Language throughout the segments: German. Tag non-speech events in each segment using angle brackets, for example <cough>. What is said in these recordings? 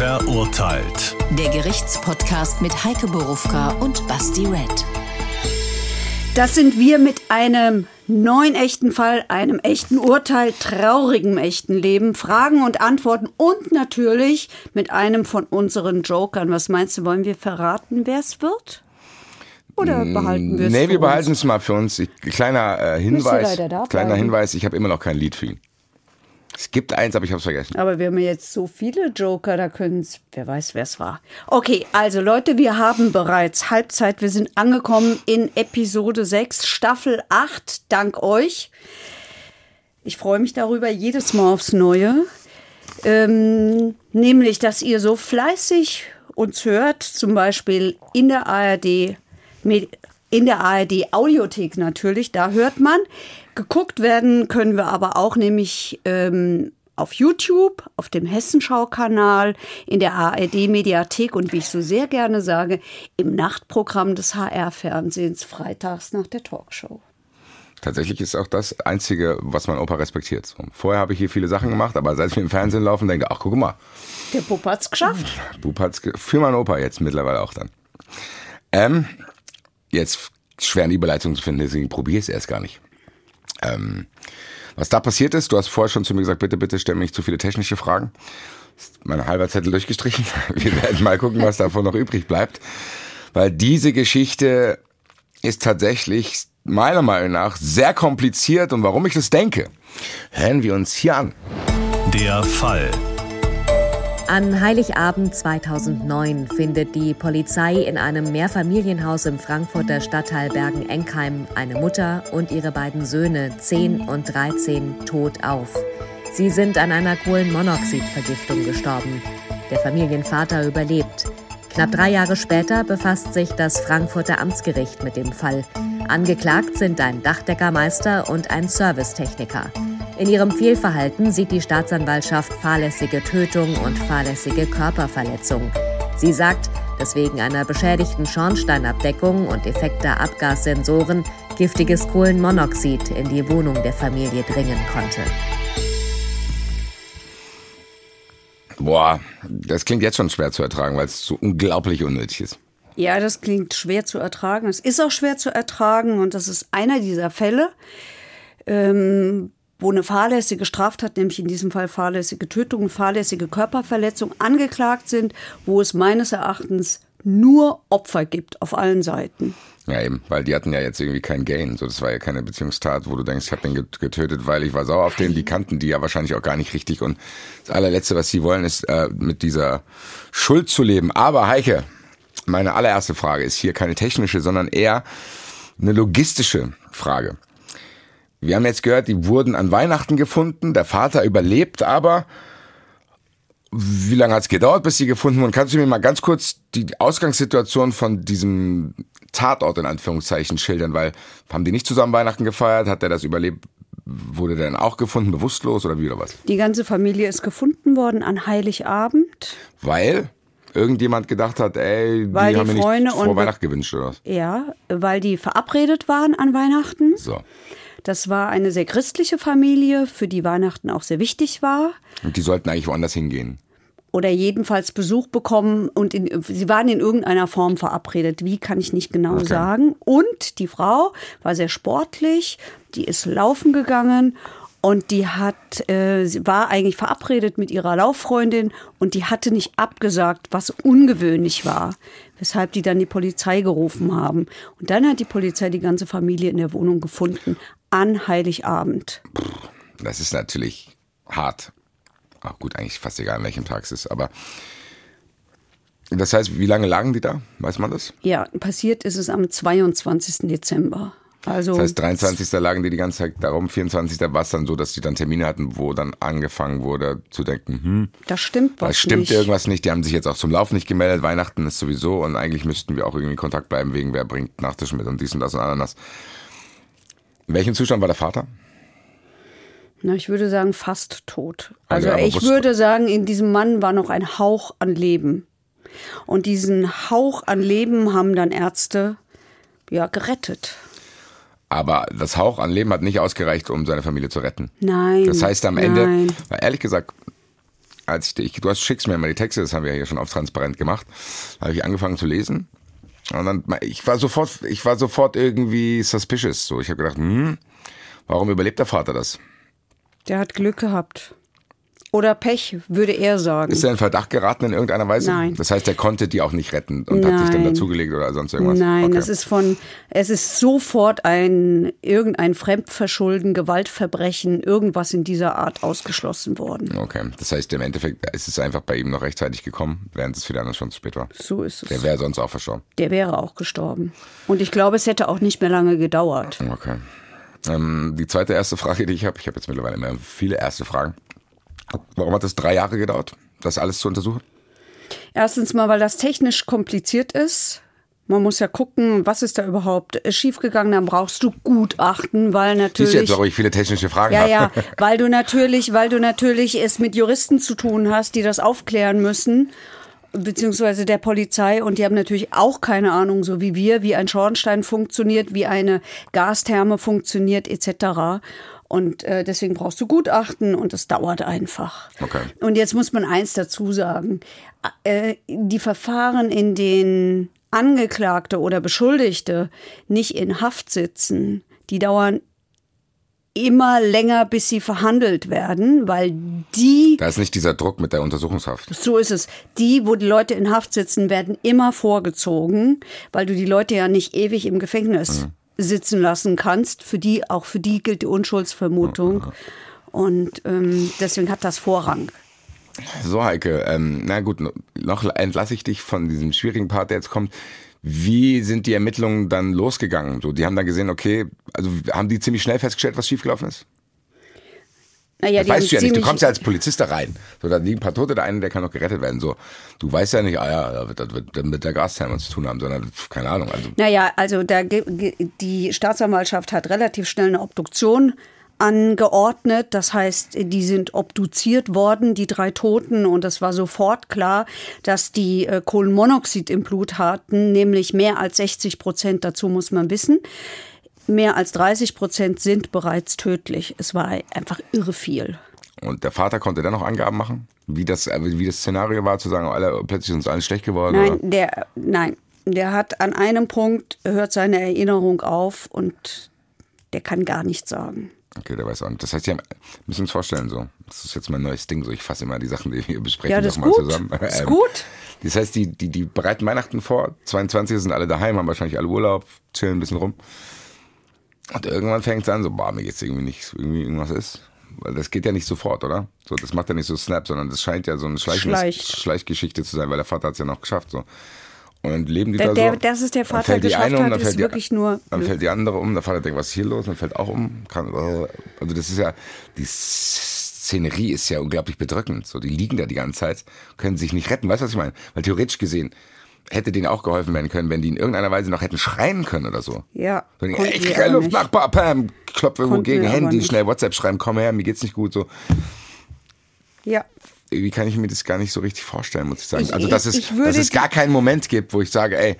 Verurteilt. Der Gerichtspodcast mit Heike Borufka und Basti Red. Das sind wir mit einem neuen echten Fall, einem echten Urteil, traurigem echten Leben, Fragen und Antworten und natürlich mit einem von unseren Jokern. Was meinst du, wollen wir verraten, wer es wird? Oder behalten wir es Nee, für wir behalten es mal für uns. Ich, kleiner äh, Hinweis. Kleiner. Hinweis, ich habe immer noch kein Lied für ihn. Es gibt eins, aber ich habe es vergessen. Aber wir haben jetzt so viele Joker, da können es, wer weiß, wer es war. Okay, also Leute, wir haben bereits Halbzeit. Wir sind angekommen in Episode 6, Staffel 8, dank euch. Ich freue mich darüber jedes Mal aufs Neue. Ähm, nämlich, dass ihr so fleißig uns hört, zum Beispiel in der ARD, in der ARD Audiothek natürlich, da hört man. Geguckt werden können wir aber auch nämlich ähm, auf YouTube, auf dem Hessenschau-Kanal, in der ARD-Mediathek und wie ich so sehr gerne sage, im Nachtprogramm des HR-Fernsehens freitags nach der Talkshow. Tatsächlich ist auch das Einzige, was mein Opa respektiert. Vorher habe ich hier viele Sachen gemacht, aber seit wir im Fernsehen laufen, denke ich, ach guck mal, Der Bub hat's geschafft. Bub hat's für meinen Opa jetzt mittlerweile auch dann. Ähm, jetzt schwer eine Überleitung zu finden, deswegen probiere ich es erst gar nicht. Ähm, was da passiert ist, du hast vorher schon zu mir gesagt, bitte, bitte stell mir nicht zu viele technische Fragen. Ist mein halber Zettel durchgestrichen. <laughs> Wir werden mal gucken, was davon noch übrig bleibt. Weil diese Geschichte ist tatsächlich meiner Meinung nach sehr kompliziert und warum ich das denke, hören wir uns hier an. Der Fall. An Heiligabend 2009 findet die Polizei in einem Mehrfamilienhaus im Frankfurter Stadtteil Bergen-Enkheim eine Mutter und ihre beiden Söhne 10 und 13 tot auf. Sie sind an einer Kohlenmonoxidvergiftung gestorben. Der Familienvater überlebt. Knapp drei Jahre später befasst sich das Frankfurter Amtsgericht mit dem Fall. Angeklagt sind ein Dachdeckermeister und ein Servicetechniker. In ihrem Fehlverhalten sieht die Staatsanwaltschaft fahrlässige Tötung und fahrlässige Körperverletzung. Sie sagt, dass wegen einer beschädigten Schornsteinabdeckung und defekter Abgassensoren giftiges Kohlenmonoxid in die Wohnung der Familie dringen konnte. Boah, das klingt jetzt schon schwer zu ertragen, weil es so unglaublich unnötig ist. Ja, das klingt schwer zu ertragen. Es ist auch schwer zu ertragen und das ist einer dieser Fälle, ähm, wo eine fahrlässige Straftat, nämlich in diesem Fall fahrlässige Tötung, fahrlässige Körperverletzung angeklagt sind, wo es meines Erachtens nur Opfer gibt auf allen Seiten. Ja, eben, weil die hatten ja jetzt irgendwie kein Gain. So, das war ja keine Beziehungstat, wo du denkst, ich habe den get- getötet, weil ich war sauer auf den. Die kannten die ja wahrscheinlich auch gar nicht richtig. Und das allerletzte, was sie wollen, ist äh, mit dieser Schuld zu leben. Aber Heike, meine allererste Frage ist hier keine technische, sondern eher eine logistische Frage. Wir haben jetzt gehört, die wurden an Weihnachten gefunden. Der Vater überlebt aber. Wie lange hat es gedauert, bis sie gefunden wurden? Kannst du mir mal ganz kurz die Ausgangssituation von diesem Tatort in Anführungszeichen schildern? Weil haben die nicht zusammen Weihnachten gefeiert? Hat der das überlebt? Wurde der dann auch gefunden, bewusstlos oder wie oder was? Die ganze Familie ist gefunden worden an Heiligabend. Weil irgendjemand gedacht hat, ey, die Weil die haben mir Freunde nicht vor Weihnachten gewünscht oder was? Ja, weil die verabredet waren an Weihnachten. So. Das war eine sehr christliche Familie, für die Weihnachten auch sehr wichtig war. Und die sollten eigentlich woanders hingehen. Oder jedenfalls Besuch bekommen und in, sie waren in irgendeiner Form verabredet. Wie kann ich nicht genau Okay. sagen. Und die Frau war sehr sportlich, die ist laufen gegangen und die hat, äh, sie war eigentlich verabredet mit ihrer Lauffreundin und die hatte nicht abgesagt, was ungewöhnlich war, weshalb die dann die Polizei gerufen haben. Und dann hat die Polizei die ganze Familie in der Wohnung gefunden an Heiligabend. Das ist natürlich hart. Ach gut, eigentlich fast egal, an welchem Tag es ist. Aber das heißt, wie lange lagen die da? Weiß man das? Ja, passiert ist es am 22. Dezember. Also Das heißt, 23. lagen die die ganze Zeit darum, 24. war es dann so, dass die dann Termine hatten, wo dann angefangen wurde zu denken, hm, da stimmt was da stimmt nicht. irgendwas nicht. Die haben sich jetzt auch zum Lauf nicht gemeldet. Weihnachten ist sowieso und eigentlich müssten wir auch irgendwie in Kontakt bleiben, wegen wer bringt Nachtisch mit und dies und das und Ananas. In welchem Zustand war der Vater? Na, ich würde sagen, fast tot. Also Also ich würde sagen, in diesem Mann war noch ein Hauch an Leben. Und diesen Hauch an Leben haben dann Ärzte ja gerettet. Aber das Hauch an Leben hat nicht ausgereicht, um seine Familie zu retten. Nein. Das heißt am nein. Ende, weil ehrlich gesagt, als ich, du hast schickst mir immer die Texte, das haben wir ja hier schon oft transparent gemacht, habe ich angefangen zu lesen. Und dann, ich war sofort, ich war sofort irgendwie suspicious. So, ich habe gedacht, hm, warum überlebt der Vater das? Der hat Glück gehabt. Oder Pech, würde er sagen. Ist er in Verdacht geraten in irgendeiner Weise? Nein. Das heißt, er konnte die auch nicht retten und hat sich dann Nein. dazugelegt oder sonst irgendwas? Nein, okay. es ist von, es ist sofort ein, irgendein Fremdverschulden, Gewaltverbrechen, irgendwas in dieser Art ausgeschlossen worden. Okay, das heißt, im Endeffekt ist es einfach bei ihm noch rechtzeitig gekommen, während es für die anderen schon zu spät war. So ist es. Der wäre sonst auch verstorben. Der wäre auch gestorben. Und ich glaube, es hätte auch nicht mehr lange gedauert. Okay. Ähm, die zweite erste Frage, die ich habe, ich habe jetzt mittlerweile immer viele erste Fragen. Warum hat es drei Jahre gedauert, das alles zu untersuchen? Erstens mal, weil das technisch kompliziert ist. Man muss ja gucken, was ist da überhaupt schiefgegangen. Dann brauchst du Gutachten, weil natürlich. du jetzt, warum ich viele technische Fragen Ja, habe? ja, <laughs> weil du natürlich, weil du natürlich es mit Juristen zu tun hast, die das aufklären müssen, beziehungsweise der Polizei und die haben natürlich auch keine Ahnung, so wie wir, wie ein Schornstein funktioniert, wie eine Gastherme funktioniert, etc. Und äh, deswegen brauchst du Gutachten und es dauert einfach. Okay. Und jetzt muss man eins dazu sagen. Äh, die Verfahren, in denen Angeklagte oder Beschuldigte nicht in Haft sitzen, die dauern immer länger, bis sie verhandelt werden, weil die, Da ist nicht dieser Druck mit der Untersuchungshaft. so ist es, die, wo die Leute in Haft sitzen, werden immer vorgezogen, weil du die Leute ja nicht ewig im Gefängnis sitzen lassen kannst. Für die, auch für die gilt die Unschuldsvermutung. Und ähm, deswegen hat das Vorrang. So, Heike, ähm, na gut, noch entlasse ich dich von diesem schwierigen Part, der jetzt kommt. Wie sind die Ermittlungen dann losgegangen? So, die haben dann gesehen, okay, also haben die ziemlich schnell festgestellt, was schiefgelaufen ist? Naja, Das weißt du ja nicht. Du kommst ja als Polizist da rein. So, da liegen ein paar Tote, der eine, der kann noch gerettet werden. So, du weißt ja nicht, ah ja, das wird, wird mit der Gastherme zu tun haben, sondern keine Ahnung. Also Naja, also da, die Staatsanwaltschaft hat relativ schnell eine Obduktion angeordnet. Das heißt, die sind obduziert worden, die drei Toten. Und es war sofort klar, dass die äh, Kohlenmonoxid im Blut hatten, nämlich mehr als 60 Prozent. Dazu muss man wissen. Mehr als 30 Prozent sind bereits tödlich. Es war einfach irre viel. Und der Vater konnte dann noch Angaben machen, wie das, äh, wie das Szenario war, zu sagen, alle, plötzlich ist uns allen schlecht geworden. Nein, Oder? der, nein, der hat an einem Punkt, hört seine Erinnerung auf und der kann gar nichts sagen. Okay, der weiß auch nicht. Das heißt, haben, müssen uns vorstellen, so. Das ist jetzt mein neues Ding, so. Ich fasse immer die Sachen, die wir besprechen, Ja, das nochmal zusammen. Ähm, Ist gut. Das heißt, die, die, die bereiten Weihnachten vor. 22 sind alle daheim, haben wahrscheinlich alle Urlaub, chillen ein bisschen rum. Und irgendwann fängt es an, so, boah, mir geht's irgendwie nicht, irgendwie irgendwas ist. Weil das geht ja nicht sofort, oder? So, das macht ja nicht so Snap, sondern das scheint ja so eine Schleichendes- Schleich. Schleichgeschichte zu sein, weil der Vater hat's ja noch geschafft, so. Und dann leben die Der- da der- so. dass es der Dann Vater fällt die geschafft eine um, hat, dann ist fällt die- wirklich nur Dann fällt die andere um, der Vater denkt, was ist hier los? Dann fällt auch um. Kann, also das ist ja, die Szenerie ist ja unglaublich bedrückend. So, die liegen da die ganze Zeit, können sich nicht retten. Weißt du, was ich meine? Weil theoretisch gesehen hätte denen auch geholfen werden können, wenn die in irgendeiner Weise noch hätten schreien können oder so. Ja, So, ich krieg keine Luft. Nachbar, Pam, klopf irgendwo Konnten gegen Handy, nicht. schnell WhatsApp schreiben, komm her, mir geht's nicht gut, so. Ja, Irgendwie kann ich mir das gar nicht so richtig vorstellen, muss ich sagen. Ich- also, dass es, ich dass es gar keinen Moment gibt, wo ich sage, ey,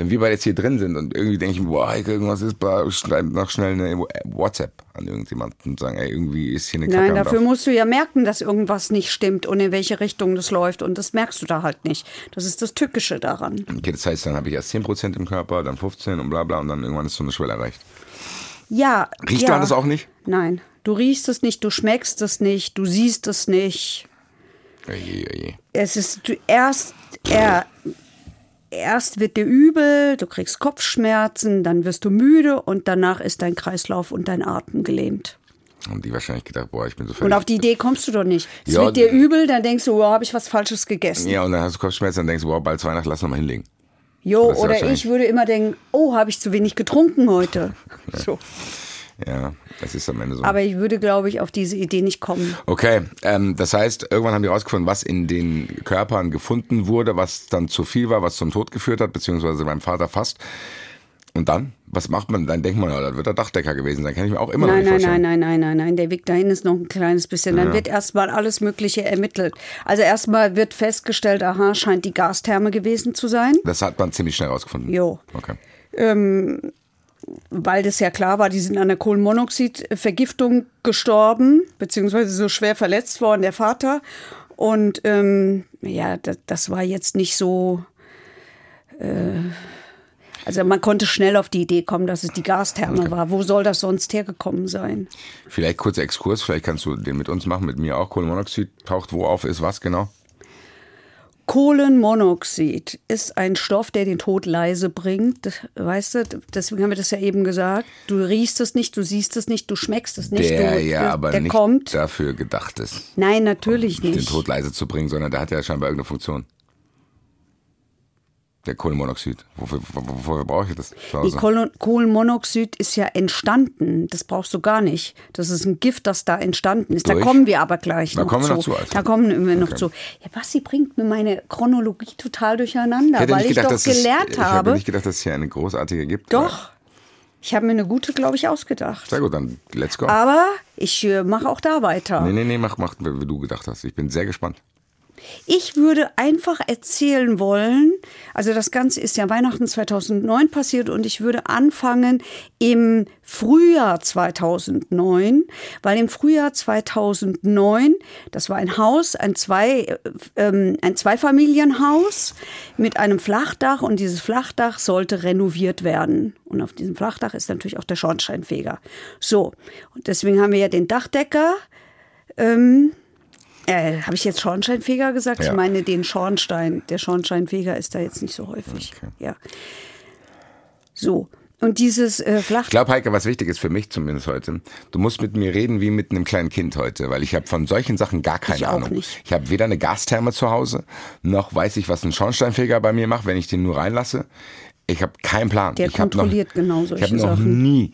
wenn wir beide jetzt hier drin sind und irgendwie denke ich mir, boah, Heike, irgendwas ist, bla, schreib noch schnell eine WhatsApp an irgendjemanden und sagen, ey, irgendwie ist hier eine Kacke nein, dafür musst du ja merken, dass irgendwas nicht stimmt und in welche Richtung das läuft. Und das merkst du da halt nicht. Das ist das Tückische daran. Okay, das heißt, dann habe ich erst 10% im Körper, dann 15 und bla bla und dann irgendwann ist so eine Schwelle erreicht. Ja. Riecht ja. man das auch nicht? Nein. Du riechst es nicht, du schmeckst es nicht, du siehst es nicht. Oje, oje. Es ist du erst, er, erst wird dir übel, du kriegst Kopfschmerzen, dann wirst du müde und danach ist dein Kreislauf und dein Atem gelähmt. Und die wahrscheinlich gedacht, boah, ich bin so Und völlig... auf die Idee kommst du doch nicht. Es Ja, wird dir übel, dann denkst du, oh, habe ich was Falsches gegessen. Ja, und dann hast du Kopfschmerzen, dann denkst du, boah, bald Weihnachten, lass noch mal hinlegen. Jo, oder ich würde immer denken, oh, habe ich zu wenig getrunken heute. <laughs> So. Ja, das ist am Ende so. Aber ich würde, glaube ich, auf diese Idee nicht kommen. Okay, ähm, das heißt, irgendwann haben die rausgefunden, was in den Körpern gefunden wurde, was dann zu viel war, was zum Tod geführt hat, beziehungsweise beim Vater fast. Und dann? Was macht man? Dann denkt man, ja, das wird der Dachdecker gewesen sein. Kann ich mir auch immer noch Nein, nicht nein, vorstellen. nein, nein, nein, nein, nein. Der Weg dahin ist noch ein kleines bisschen. Dann wird erstmal alles Mögliche ermittelt. Also erstmal wird festgestellt, aha, scheint die Gastherme gewesen zu sein. Das hat man ziemlich schnell rausgefunden. Jo. Okay. Weil das ja klar war, die sind an der Kohlenmonoxidvergiftung gestorben, beziehungsweise so schwer verletzt worden, der Vater. Und ähm, ja, das, das war jetzt nicht so. Äh, also man konnte schnell auf die Idee kommen, dass es die Gastherme Okay. war. Wo soll das sonst hergekommen sein? Vielleicht kurzer Exkurs, vielleicht kannst du den mit uns machen, mit mir auch. Kohlenmonoxid taucht wo auf, ist was genau? Kohlenmonoxid ist ein Stoff, der den Tod leise bringt. Weißt du, deswegen haben wir das ja eben gesagt. Du riechst es nicht, du siehst es nicht, du schmeckst es nicht. der du, ja aber der nicht kommt. dafür gedacht ist, Nein, natürlich den nicht. Tod leise zu bringen, sondern der hat ja scheinbar irgendeine Funktion. Der Kohlenmonoxid. Wofür, wofür brauche ich das Die Kohlenmonoxid ist ja entstanden. Das brauchst du gar nicht. Das ist ein Gift, das da entstanden ist. Da Durch? kommen wir aber gleich Da noch kommen wir zu. noch zu, also. Da kommen wir noch Okay. zu. Ja, Basti bringt mir meine Chronologie total durcheinander, hätte weil nicht ich gedacht, doch dass es- gelernt Ich habe. habe nicht gedacht, dass es hier eine großartige gibt. Doch. Ich habe mir eine gute, glaube ich, ausgedacht. Sehr gut, dann let's go. Aber ich äh, mache auch da weiter. Nee, nee, nee, mach, mach, wie du gedacht hast. Ich bin sehr gespannt. Ich würde einfach erzählen wollen, also das Ganze ist ja Weihnachten 2009 passiert und ich würde anfangen im Frühjahr 2009, weil im Frühjahr 2009, das war ein Haus, ein, zwei, äh, ähm, ein Zweifamilienhaus mit einem Flachdach und dieses Flachdach sollte renoviert werden. Und auf diesem Flachdach ist natürlich auch der Schornsteinfeger. So, und deswegen haben wir ja den Dachdecker. Ähm, äh, Habe ich jetzt Schornsteinfeger gesagt? Ja. Ich meine den Schornstein. Der Schornsteinfeger ist da jetzt nicht so häufig. Okay. Ja. So. Und dieses äh, Flach. Ich glaube, Heike, was wichtig ist für mich zumindest heute, du musst mit mir reden wie mit einem kleinen Kind heute, weil ich habe von solchen Sachen gar keine Ich auch Ahnung. nicht. Ich habe weder eine Gastherme zu Hause, noch weiß ich, was ein Schornsteinfeger bei mir macht, wenn ich den nur reinlasse. Ich habe keinen Plan. Der ich kontrolliert noch, genau Ich solche habe noch Sachen. nie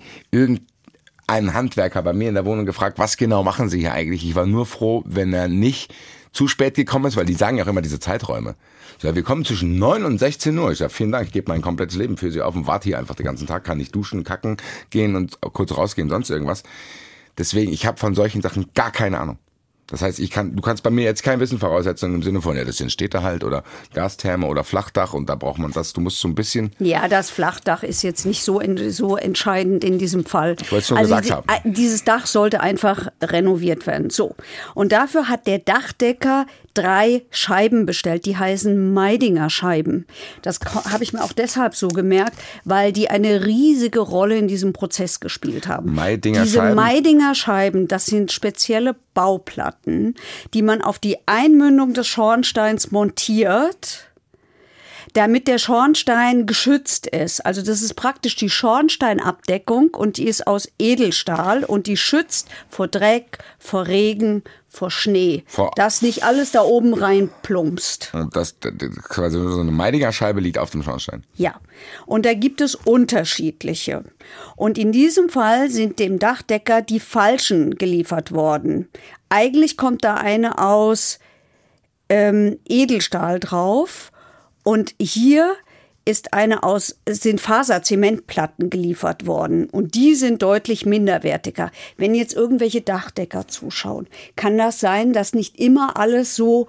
irgendeinen Handwerker bei mir in der Wohnung gefragt, was genau machen Sie hier eigentlich? Ich war nur froh, wenn er nicht zu spät gekommen ist, weil die sagen ja auch immer diese Zeiträume. Sag, wir kommen zwischen 9 und 16 Uhr. Ich sage, vielen Dank, ich gebe mein komplettes Leben für Sie auf und warte hier einfach den ganzen Tag, kann nicht duschen, kacken, gehen und kurz rausgehen, sonst irgendwas. Deswegen, ich habe von solchen Sachen gar keine Ahnung. Das heißt, ich kann, du kannst bei mir jetzt kein Wissen voraussetzen im Sinne von, ja, das sind Städte halt oder Gastherme oder Flachdach und da braucht man das. Du musst so ein bisschen, Ja, das Flachdach ist jetzt nicht so, en- so entscheidend in diesem Fall. wollte es nur also gesagt die- haben. äh, Dieses Dach sollte einfach renoviert werden. So. Und dafür hat der Dachdecker drei Scheiben bestellt. Die heißen Meidinger Scheiben. Das habe ich mir auch deshalb so gemerkt, weil die eine riesige Rolle in diesem Prozess gespielt haben. Meidinger Diese Scheiben? Meidinger Scheiben, das sind spezielle Bauplatten, die man auf die Einmündung des Schornsteins montiert damit der Schornstein geschützt ist. Also das ist praktisch die Schornsteinabdeckung und die ist aus Edelstahl und die schützt vor Dreck, vor Regen, vor Schnee. Vor- dass nicht alles da oben rein plumpst. und das, das quasi so eine Meidinger Scheibe liegt auf dem Schornstein. Ja, und da gibt es unterschiedliche. Und in diesem Fall sind dem Dachdecker die falschen geliefert worden. Eigentlich kommt da eine aus ähm, Edelstahl drauf und hier ist eine aus, sind Faserzementplatten geliefert worden und die sind deutlich minderwertiger. Wenn jetzt irgendwelche Dachdecker zuschauen, kann das sein, dass nicht immer alles so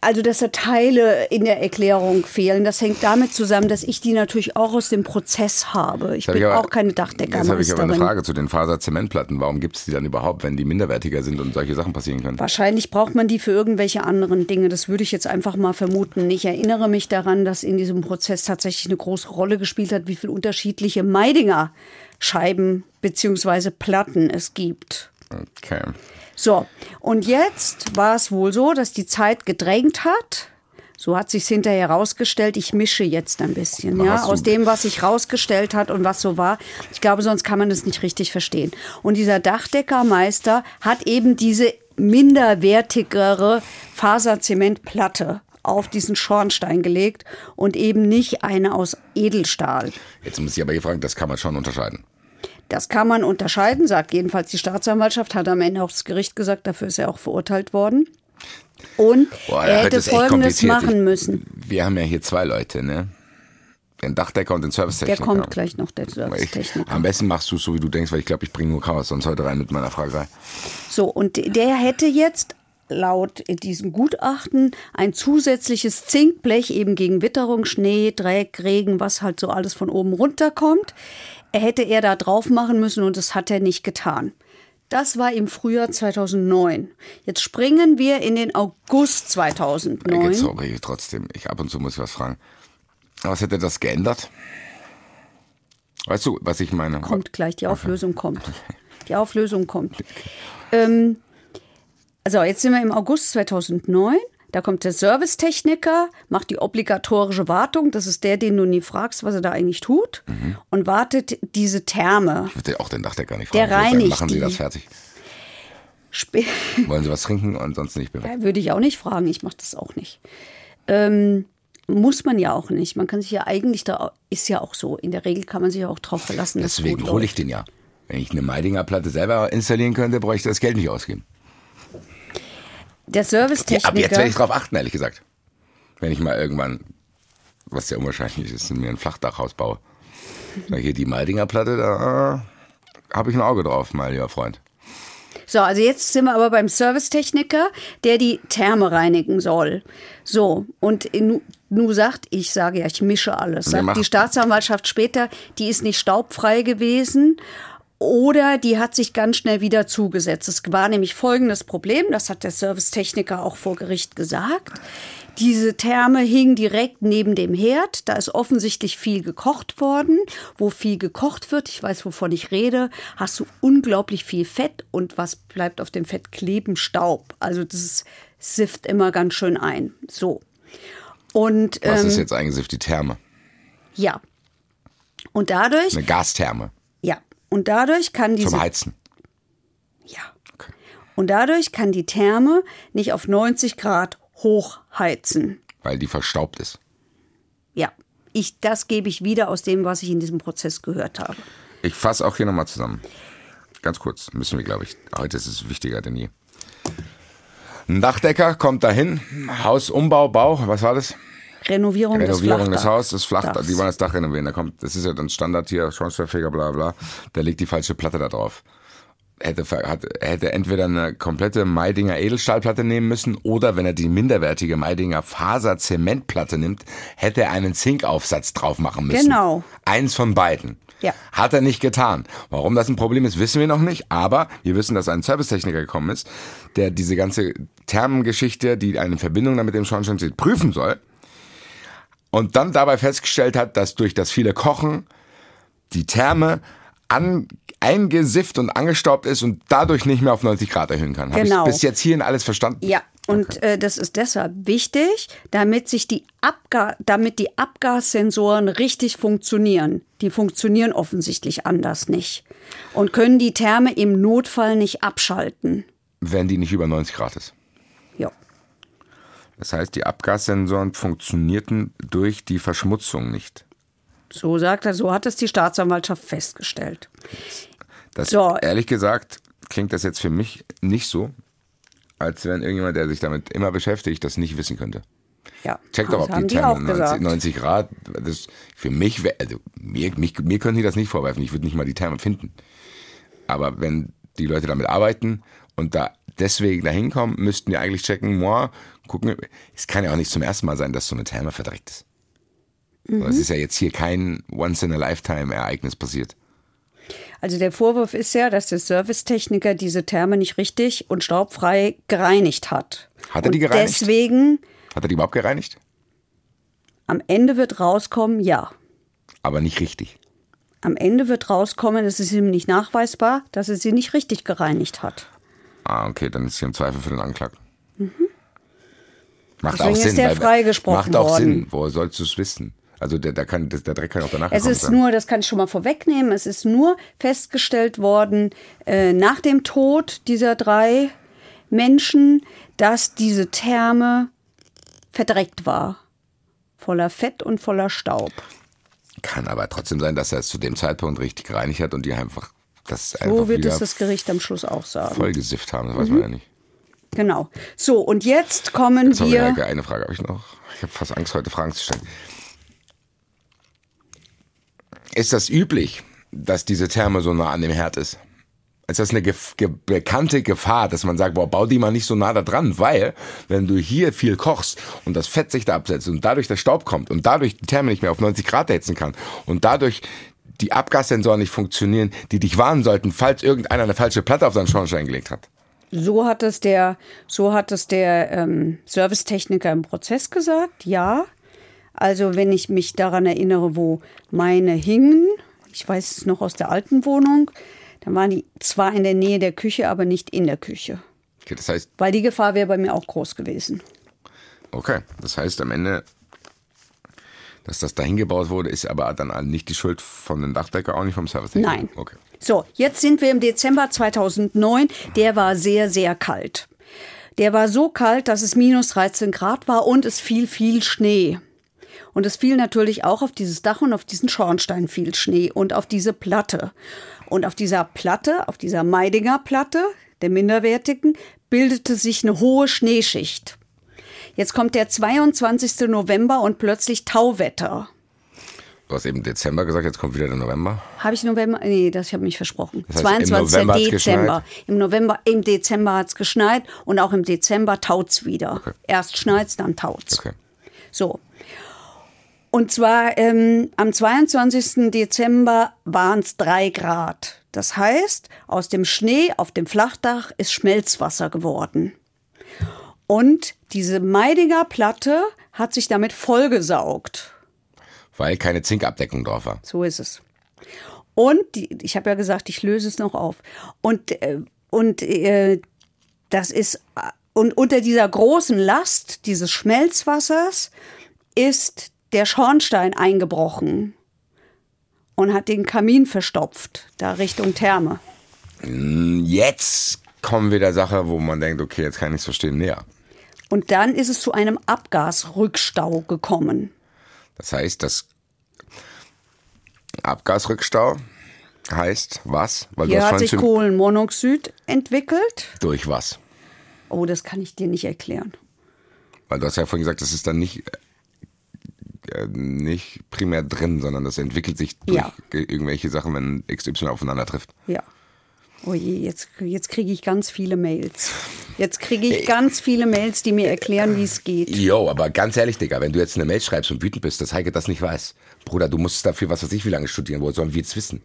also, dass da Teile in der Erklärung fehlen, das hängt damit zusammen, dass ich die natürlich auch aus dem Prozess habe. Ich hab bin ich aber- auch keine Jetzt habe ich aber eine. Frage zu den Faserzementplatten. Warum gibt es die dann überhaupt, wenn die minderwertiger sind und solche Sachen passieren können? Wahrscheinlich braucht man die für irgendwelche anderen Dinge. Das würde ich jetzt einfach mal vermuten. Ich erinnere mich daran, dass in diesem Prozess tatsächlich eine große Rolle gespielt hat, wie viele unterschiedliche Meidinger Scheiben beziehungsweise Platten es gibt. Okay. So, und jetzt war es wohl so, dass die Zeit gedrängt hat. So hat sich hinterher herausgestellt. Ich mische jetzt ein bisschen, ja, aus dem, was sich rausgestellt hat und was so war. Ich glaube, sonst kann man das nicht richtig verstehen. Und dieser Dachdeckermeister hat eben diese minderwertigere Faserzementplatte auf diesen Schornstein gelegt und eben nicht eine aus Edelstahl. Jetzt muss ich aber hier fragen, das kann man schon unterscheiden. Das kann man unterscheiden, sagt jedenfalls die Staatsanwaltschaft, hat am Ende auch das Gericht gesagt, dafür ist er auch verurteilt worden. Und Boah, er hätte Folgendes machen Ich- müssen. Wir haben ja hier zwei Leute, ne? Den Dachdecker und den Der Servicetechniker. kommt gleich noch, der Ich, Servicetechniker. am besten machst du es so, wie du denkst, weil ich glaube, ich bringe nur Chaos sonst heute rein mit meiner Fragerei. So, und der hätte jetzt laut diesem Gutachten ein zusätzliches Zinkblech eben gegen Witterung, Schnee, Dreck, Regen, was halt so alles von oben runterkommt. Er hätte er da drauf machen müssen und das hat er nicht getan. Das war im Frühjahr 2009. Jetzt springen wir in den August Jetzt 2009. sorry, trotzdem. Ich ab und zu muss ich was fragen. Was hätte das geändert? Weißt du, was ich meine? Kommt gleich, die Auflösung kommt. Die Auflösung kommt. Ähm, also jetzt sind wir im August 2009. Da kommt der Servicetechniker, macht die obligatorische Wartung. Das ist der, den du nie fragst, was er da eigentlich tut. Mhm. Und wartet diese Therme. Ich würde auch den Dachdecker nicht Der fragen. Würde reinigt Machen Sie die. das fertig. Sp <laughs> Wollen Sie was trinken? Ansonsten nicht mehr. Ja, würde ich auch nicht fragen. Ich mache das auch nicht. Ähm, muss man ja auch nicht. Man kann sich ja eigentlich da, ist ja auch so. In der Regel kann man sich ja auch drauf verlassen. Deswegen hole ich den ja. Wenn ich eine Meidinger Platte selber installieren könnte, bräuchte ich das Geld nicht ausgeben. Der Ja, Servicetechniker. ab jetzt werde ich drauf achten, ehrlich gesagt. Wenn ich mal irgendwann, was ja unwahrscheinlich ist, mir ein Flachdachhaus baue. Na, hier die Meidinger Platte, da äh, habe ich ein Auge drauf, mein lieber Freund. So, also jetzt sind wir aber beim Servicetechniker, der die Therme reinigen soll. So, und nu, sagt, ich sage ja, ich mische alles. Sagt die Staatsanwaltschaft später, die ist nicht staubfrei gewesen. Oder die hat sich ganz schnell wieder zugesetzt. Es war nämlich folgendes Problem, das hat der Servicetechniker auch vor Gericht gesagt. Diese Therme hing direkt neben dem Herd. Da ist offensichtlich viel gekocht worden. Wo viel gekocht wird, ich weiß, wovon ich rede, hast du unglaublich viel Fett und was bleibt auf dem Fett kleben? Staub. Also das ist, sifft immer ganz schön ein. So. Und Was ähm, ist jetzt eingesifft? Die Therme. ja. Und dadurch, Eine Gastherme. Und dadurch kann diese zum Heizen. Ja. Und dadurch kann die Therme nicht auf 90 Grad hochheizen. Weil die verstaubt ist. Ja. Ich, das gebe ich wieder aus dem, was ich in diesem Prozess gehört habe. Ich fasse auch hier nochmal zusammen. Ganz kurz, müssen wir, glaube ich. Heute ist es wichtiger denn je. Ein Dachdecker kommt dahin, Hausumbau, Bau, was war das? Renovierung, Renovierung des, des. Hauses, das Flachdach, Dachs. die wollen das Dach renovieren. Da kommt, das ist ja dann Standard hier, Schornsteinfeger, bla bla. Der legt die falsche Platte da drauf. Hätte, hat, hätte entweder eine komplette Meidinger Edelstahlplatte nehmen müssen oder wenn er die minderwertige Meidinger Faser-Zementplatte nimmt, hätte er einen Zinkaufsatz drauf machen müssen. Genau. Eins von beiden. Ja. Hat er nicht getan. Warum das ein Problem ist, wissen wir noch nicht. Aber wir wissen, dass ein Servicetechniker gekommen ist, der diese ganze Thermengeschichte, die eine Verbindung damit dem Schornstein steht, prüfen soll. Und dann dabei festgestellt hat, dass durch das viele Kochen die Therme an, eingesifft und angestaubt ist und dadurch nicht mehr auf 90 Grad erhöhen kann. Habe Genau. ich bis jetzt hierhin alles verstanden? Ja, und äh, das ist deshalb wichtig, damit sich die Abga damit die Abgassensoren richtig funktionieren. Die funktionieren offensichtlich anders nicht und können die Therme im Notfall nicht abschalten. Wenn die nicht über 90 Grad ist. Ja. Das heißt, die Abgassensoren funktionierten durch die Verschmutzung nicht. So sagt er, so hat es die Staatsanwaltschaft festgestellt. Das, So. Ehrlich gesagt klingt das jetzt für mich nicht so, als wenn irgendjemand, der sich damit immer beschäftigt, das nicht wissen könnte. Ja, Check doch, ob die die auch Therme 90, gesagt. 90 Grad, das für mich, also mir, mich, mir können die das nicht vorwerfen, ich würde nicht mal die Therme finden. Aber wenn die Leute damit arbeiten und da deswegen dahin kommen, müssten die eigentlich checken, moi, gucken, es kann ja auch nicht zum ersten Mal sein, dass so eine Therme verdreckt ist. Mhm. Es ist ja jetzt hier kein Once-in-a-Lifetime-Ereignis passiert. Also der Vorwurf ist ja, dass der Servicetechniker diese Therme nicht richtig und staubfrei gereinigt hat. Hat er die und gereinigt? Deswegen Hat er die überhaupt gereinigt? am Ende wird rauskommen, ja. Aber nicht richtig. Am Ende wird rauskommen, es ist ihm nicht nachweisbar, dass er sie nicht richtig gereinigt hat. Ah, okay, dann ist hier im Zweifel für den Anklagten. Macht Deswegen auch ist Sinn. der weil- freigesprochen Macht auch worden. Sinn. Woher sollst du es wissen? Also der, der, kann, der, der Dreck kann auch danach Es ist sein. nur, das kann ich schon mal vorwegnehmen, es ist nur festgestellt worden äh, nach dem Tod dieser drei Menschen, dass diese Therme verdreckt war. Voller Fett und voller Staub. Kann aber trotzdem sein, dass er es zu dem Zeitpunkt richtig gereinigt hat und die einfach das So einfach wird es das Gericht am Schluss auch sagen. vollgesifft haben. Das weiß man ja nicht. Genau. So, und jetzt kommen Sorry, wir. Heike, eine Frage habe ich noch. Ich habe fast Angst, heute Fragen zu stellen. Ist das üblich, dass diese Therme so nah an dem Herd ist? Ist das eine gef ge bekannte Gefahr, dass man sagt, boah, bau die mal nicht so nah da dran, weil wenn du hier viel kochst und das Fett sich da absetzt und dadurch der Staub kommt und dadurch die Therme nicht mehr auf 90 Grad erhitzen kann und dadurch die Abgassensoren nicht funktionieren, die dich warnen sollten, falls irgendeiner eine falsche Platte auf seinen Schornstein gelegt hat. So hat es der, so hat es der ähm, Servicetechniker im Prozess gesagt, ja. Also wenn ich mich daran erinnere, wo meine hingen, ich weiß es noch aus der alten Wohnung, dann waren die zwar in der Nähe der Küche, aber nicht in der Küche. Okay, das heißt, Weil die Gefahr wäre bei mir auch groß gewesen. okay, das heißt am Ende, dass das dahin gebaut wurde, ist aber dann nicht die Schuld von den Dachdecker, auch nicht vom Service. Nein. Okay. So, jetzt sind wir im Dezember 2009. Der war sehr, sehr kalt. Der war so kalt, dass es minus 13 Grad war und es fiel viel Schnee. Und es fiel natürlich auch auf dieses Dach und auf diesen Schornstein viel Schnee und auf diese Platte. Und auf dieser Platte, auf dieser Meidinger Platte, der minderwertigen, bildete sich eine hohe Schneeschicht. Jetzt kommt der 22. November und plötzlich Tauwetter. Du hast eben Dezember gesagt, jetzt kommt wieder der November. Habe ich November? Nee, das ich habe mich versprochen. Das heißt, im 22. November hat's Dezember. geschneit? Im November, im Dezember hat's geschneit und auch im Dezember taut's wieder. Okay. Erst schneit's, dann taut's. Okay. So. Und zwar ähm, am 22. Dezember waren's drei Grad. Das heißt, aus dem Schnee auf dem Flachdach ist Schmelzwasser geworden. Und diese Meidinger Platte hat sich damit vollgesaugt. Weil keine Zinkabdeckung drauf war. So ist es. Und die, ich habe ja gesagt, ich löse es noch auf. Und, äh, und äh, das ist äh, und unter dieser großen Last dieses Schmelzwassers ist der Schornstein eingebrochen und hat den Kamin verstopft, da Richtung Therme. Jetzt kommen wir der Sache, wo man denkt, okay, jetzt kann ich es verstehen, näher. Und dann ist es zu einem Abgasrückstau gekommen. Das heißt, das Abgasrückstau heißt was? Weil Hier hat sich Kohlenmonoxid entwickelt. durch was? Oh, das kann ich dir nicht erklären. Weil du hast ja vorhin gesagt, das ist dann nicht äh, nicht primär drin, sondern das entwickelt sich durch Ja. ge- irgendwelche Sachen, wenn XY aufeinander trifft. Ja. Oh je, jetzt, jetzt kriege ich ganz viele Mails. Jetzt kriege ich ganz viele Mails, die mir erklären, wie es geht. Jo, aber ganz ehrlich, Digga, wenn du jetzt eine Mail schreibst und wütend bist, dass Heike das nicht weiß. Bruder, du musst dafür was weiß ich wie lange studieren, woher sollen wir jetzt wissen?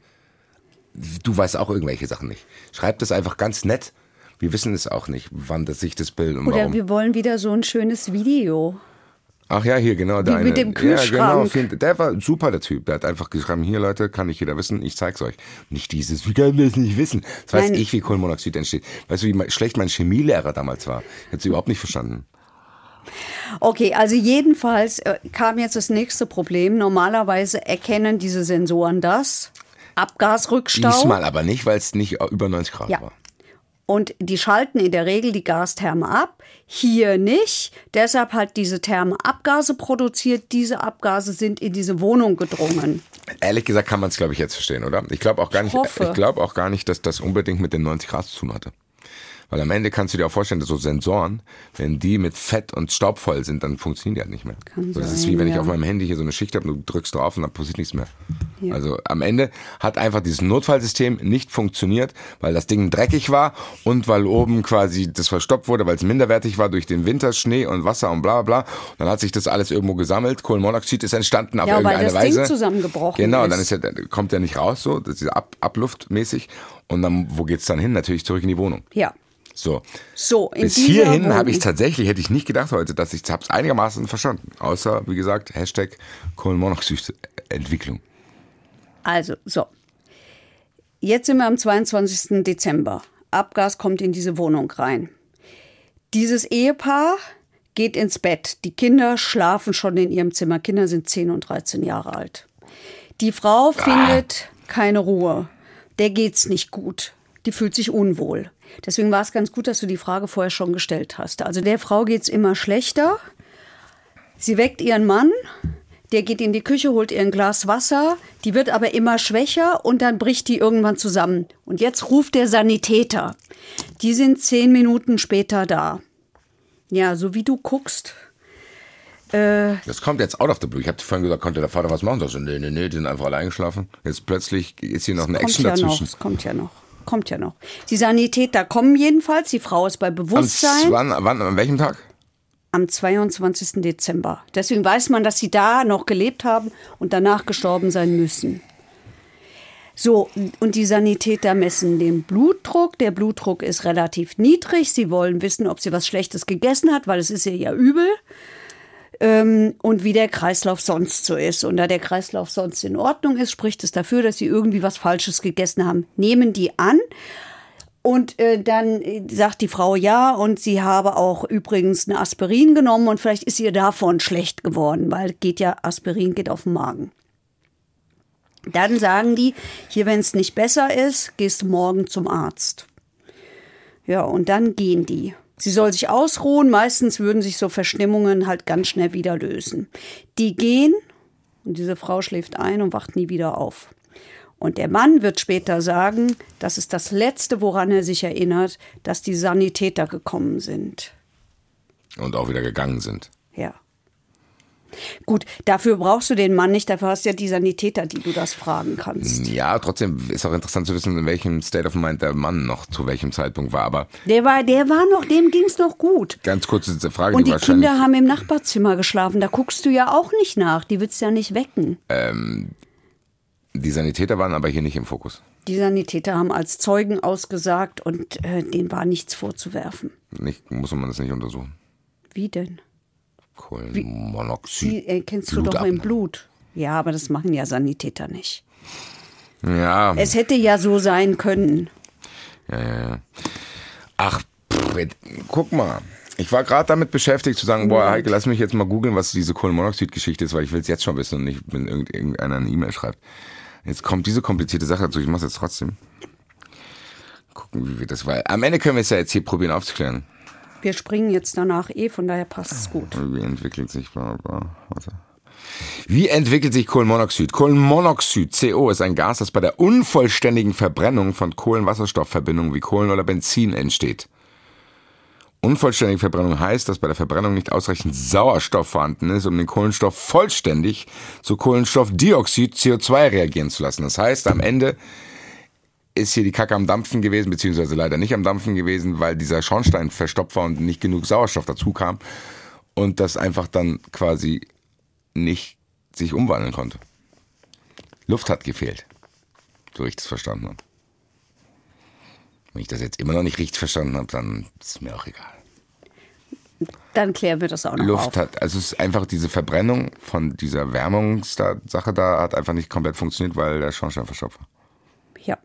Du weißt auch irgendwelche Sachen nicht. Schreib das einfach ganz nett. Wir wissen es auch nicht, wann das sich das Bild und Oder warum. wir wollen wieder so ein schönes Video. Ach ja, hier, genau. Der mit dem Kühlschrank. Ja, genau. Der war super, der Typ. Der hat einfach geschrieben, hier Leute, kann nicht jeder wissen, ich zeig's euch. Nicht dieses, wie kann wir es nicht wissen? Das weiß Nein. ich, wie Kohlenmonoxid entsteht. Weißt du, wie schlecht mein Chemielehrer damals war? Hätte sie überhaupt nicht verstanden. Okay, also jedenfalls äh, kam jetzt das nächste Problem. Normalerweise erkennen diese Sensoren das. Abgasrückstau. Diesmal aber nicht, weil es nicht über 90 Grad Ja. war. Und die schalten in der Regel die Gastherme ab. Hier nicht. Deshalb hat diese Therme Abgase produziert. Diese Abgase sind in diese Wohnung gedrungen. Ehrlich gesagt kann man es, glaube ich, jetzt verstehen, oder? Ich glaube auch gar nicht, hoffe. ich glaube auch gar nicht, dass das unbedingt mit den 90 Grad zu tun hatte. Weil am Ende kannst du dir auch vorstellen, dass so Sensoren, wenn die mit Fett und Staub voll sind, dann funktionieren die halt nicht mehr. Kann so, das ist sein, wie wenn ich ja. auf meinem Handy hier so eine Schicht habe und du drückst drauf und dann passiert nichts mehr. Also am Ende hat einfach dieses Notfallsystem nicht funktioniert, weil das Ding dreckig war und weil oben quasi das verstopft wurde, weil es minderwertig war durch den Winter, Schnee und Wasser und bla bla. Und dann hat sich das alles irgendwo gesammelt. Kohlenmonoxid ist entstanden auf Ja, weil irgendeine das Ding Weise. zusammengebrochen Genau, ist. dann ist ja, kommt ja nicht raus, so, das ist Ab, Abluftmäßig. Und dann, wo geht's dann hin? Natürlich zurück in die Wohnung. Ja. So. So, Bis hierhin habe ich tatsächlich, hätte ich nicht gedacht heute, dass ich es einigermaßen verstanden. Außer, wie gesagt, Hashtag Kohlenmonoxid-Entwicklung. Also, so. Jetzt sind wir am 22. Dezember. Abgas kommt in diese Wohnung rein. Dieses Ehepaar geht ins Bett. Die Kinder schlafen schon in ihrem Zimmer. Kinder sind 10 und 13 Jahre alt. Die Frau findet keine Ruhe. Der geht's nicht gut. Die fühlt sich unwohl. Deswegen war es ganz gut, dass du die Frage vorher schon gestellt hast. Also der Frau geht's immer schlechter. Sie weckt ihren Mann, der geht in die Küche, holt ihr ein Glas Wasser, die wird aber immer schwächer und dann bricht die irgendwann zusammen. Und jetzt ruft der Sanitäter. Die sind zehn Minuten später da. Ja, so wie du guckst. Äh, Das kommt jetzt out of the blue. Ich habe vorhin gesagt, konnte der Vater was machen? Sagst du, nee, nee, nee, die sind einfach alle eingeschlafen. Jetzt plötzlich ist hier noch eine Action ja noch, dazwischen. es kommt ja noch. Kommt ja noch. Die Sanitäter kommen jedenfalls, die Frau ist bei Am, Bewusstsein. wann, wann, an welchem Tag? am 22. Dezember. Deswegen weiß man, dass sie da noch gelebt haben und danach gestorben sein müssen. So, und die Sanitäter messen den Blutdruck. Der Blutdruck ist relativ niedrig. Sie wollen wissen, ob sie was Schlechtes gegessen hat, weil es ist ihr ja übel. Ähm, und wie der Kreislauf sonst so ist. Und da der Kreislauf sonst in Ordnung ist, spricht es dafür, dass sie irgendwie was Falsches gegessen haben. Nehmen die an. Und äh, dann äh, sagt die Frau ja, und sie habe auch übrigens eine Aspirin genommen und vielleicht ist ihr davon schlecht geworden, weil geht ja, Aspirin geht auf den Magen. Dann sagen die, hier, wenn es nicht besser ist, gehst du morgen zum Arzt. Ja, und dann gehen die. Sie soll sich ausruhen. Meistens würden sich so Verstimmungen halt ganz schnell wieder lösen. Die gehen und diese Frau schläft ein und wacht nie wieder auf. Und der Mann wird später sagen, das ist das Letzte, woran er sich erinnert, dass die Sanitäter gekommen sind. Und auch wieder gegangen sind. Ja. Gut, dafür brauchst du den Mann nicht, dafür hast du ja die Sanitäter, die du das fragen kannst. Ja, trotzdem ist auch interessant zu wissen, in welchem State of Mind der Mann noch zu welchem Zeitpunkt war. Aber Der war, der war noch, dem ging's noch gut. ganz kurze Frage, Und die wahrscheinlich. Kinder haben im Nachbarzimmer geschlafen, da guckst du ja auch nicht nach, die willst du ja nicht wecken. Die Sanitäter waren aber hier nicht im Fokus. Die Sanitäter haben als Zeugen ausgesagt und äh, denen war nichts vorzuwerfen. Nicht, muss man das nicht untersuchen. Wie denn? Kohlenmonoxid. Die erkennst du Blut doch im abnehmen. Blut. Ja, aber das machen ja Sanitäter nicht. Ja, Es hätte ja so sein können. ja, ja, ja. Ach, pff, guck mal. Ich war gerade damit beschäftigt zu sagen, boah, Heike, lass mich jetzt mal googeln, was diese Kohlenmonoxid-Geschichte ist, weil ich will es jetzt schon wissen und nicht, wenn irgend- irgendeiner eine E-Mail schreibt. Jetzt kommt diese komplizierte Sache dazu, ich mach's jetzt trotzdem. Gucken, wie wir das, weil am Ende können wir es ja jetzt hier probieren aufzuklären. Wir springen jetzt danach eh, von daher passt es gut. Wie entwickelt sich, bla. Wie entwickelt sich Kohlenmonoxid? Kohlenmonoxid, CO, ist ein Gas, das bei der unvollständigen Verbrennung von Kohlenwasserstoffverbindungen wie Kohlen oder Benzin entsteht. Unvollständige Verbrennung heißt, dass bei der Verbrennung nicht ausreichend Sauerstoff vorhanden ist, um den Kohlenstoff vollständig zu Kohlenstoffdioxid, CO2 reagieren zu lassen. Das heißt, am Ende ist hier die Kacke am Dampfen gewesen, beziehungsweise leider nicht am Dampfen gewesen, weil dieser Schornstein verstopft war und nicht genug Sauerstoff dazu kam und das einfach dann quasi nicht sich umwandeln konnte. Luft hat gefehlt, so ich das verstanden habe. Wenn ich das jetzt immer noch nicht richtig verstanden habe, dann ist mir auch egal. Dann klären wir das auch noch Luft auf. hat, also es ist einfach diese Verbrennung von dieser Wärmungssache da hat einfach nicht komplett funktioniert, weil der Schornstein verstopft war. Ja.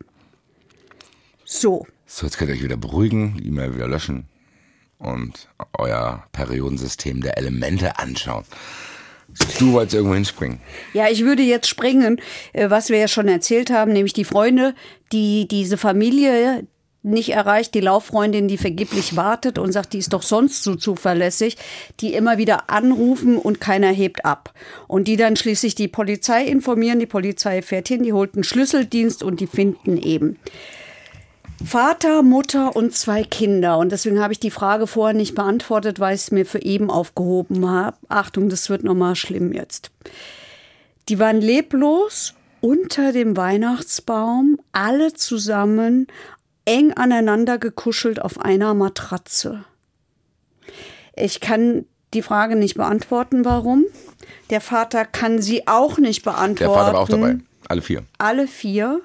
So, So, jetzt könnt ihr euch wieder beruhigen, die E-Mail wieder löschen und euer Periodensystem der Elemente anschauen. Du wolltest irgendwo hinspringen. Ja, ich würde jetzt springen, äh, was wir ja schon erzählt haben, nämlich die Freunde, die diese Familie nicht erreicht, die Lauffreundin, die vergeblich wartet und sagt, die ist doch sonst so zuverlässig, die immer wieder anrufen und keiner hebt ab. Und die dann schließlich die Polizei informieren, die Polizei fährt hin, die holt einen Schlüsseldienst und die finden eben Vater, Mutter und zwei Kinder. Und deswegen habe ich die Frage vorher nicht beantwortet, weil ich es mir für eben aufgehoben habe. Achtung, das wird nochmal schlimm jetzt. Die waren leblos unter dem Weihnachtsbaum, alle zusammen, eng aneinander gekuschelt auf einer Matratze. Ich kann die Frage nicht beantworten, warum. Der Vater kann sie auch nicht beantworten. Der Vater war auch dabei. Alle vier. Alle vier.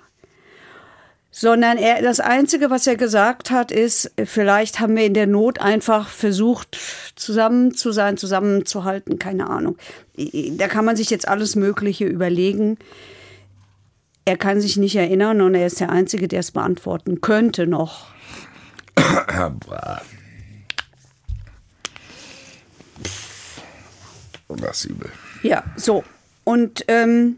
Sondern er, das Einzige, was er gesagt hat, ist, vielleicht haben wir in der Not einfach versucht, zusammen zu sein, zusammenzuhalten, keine Ahnung. Da kann man sich jetzt alles Mögliche überlegen. Er kann sich nicht erinnern und er ist der Einzige, der es beantworten könnte noch. Was übel. Ja, so. Und ähm,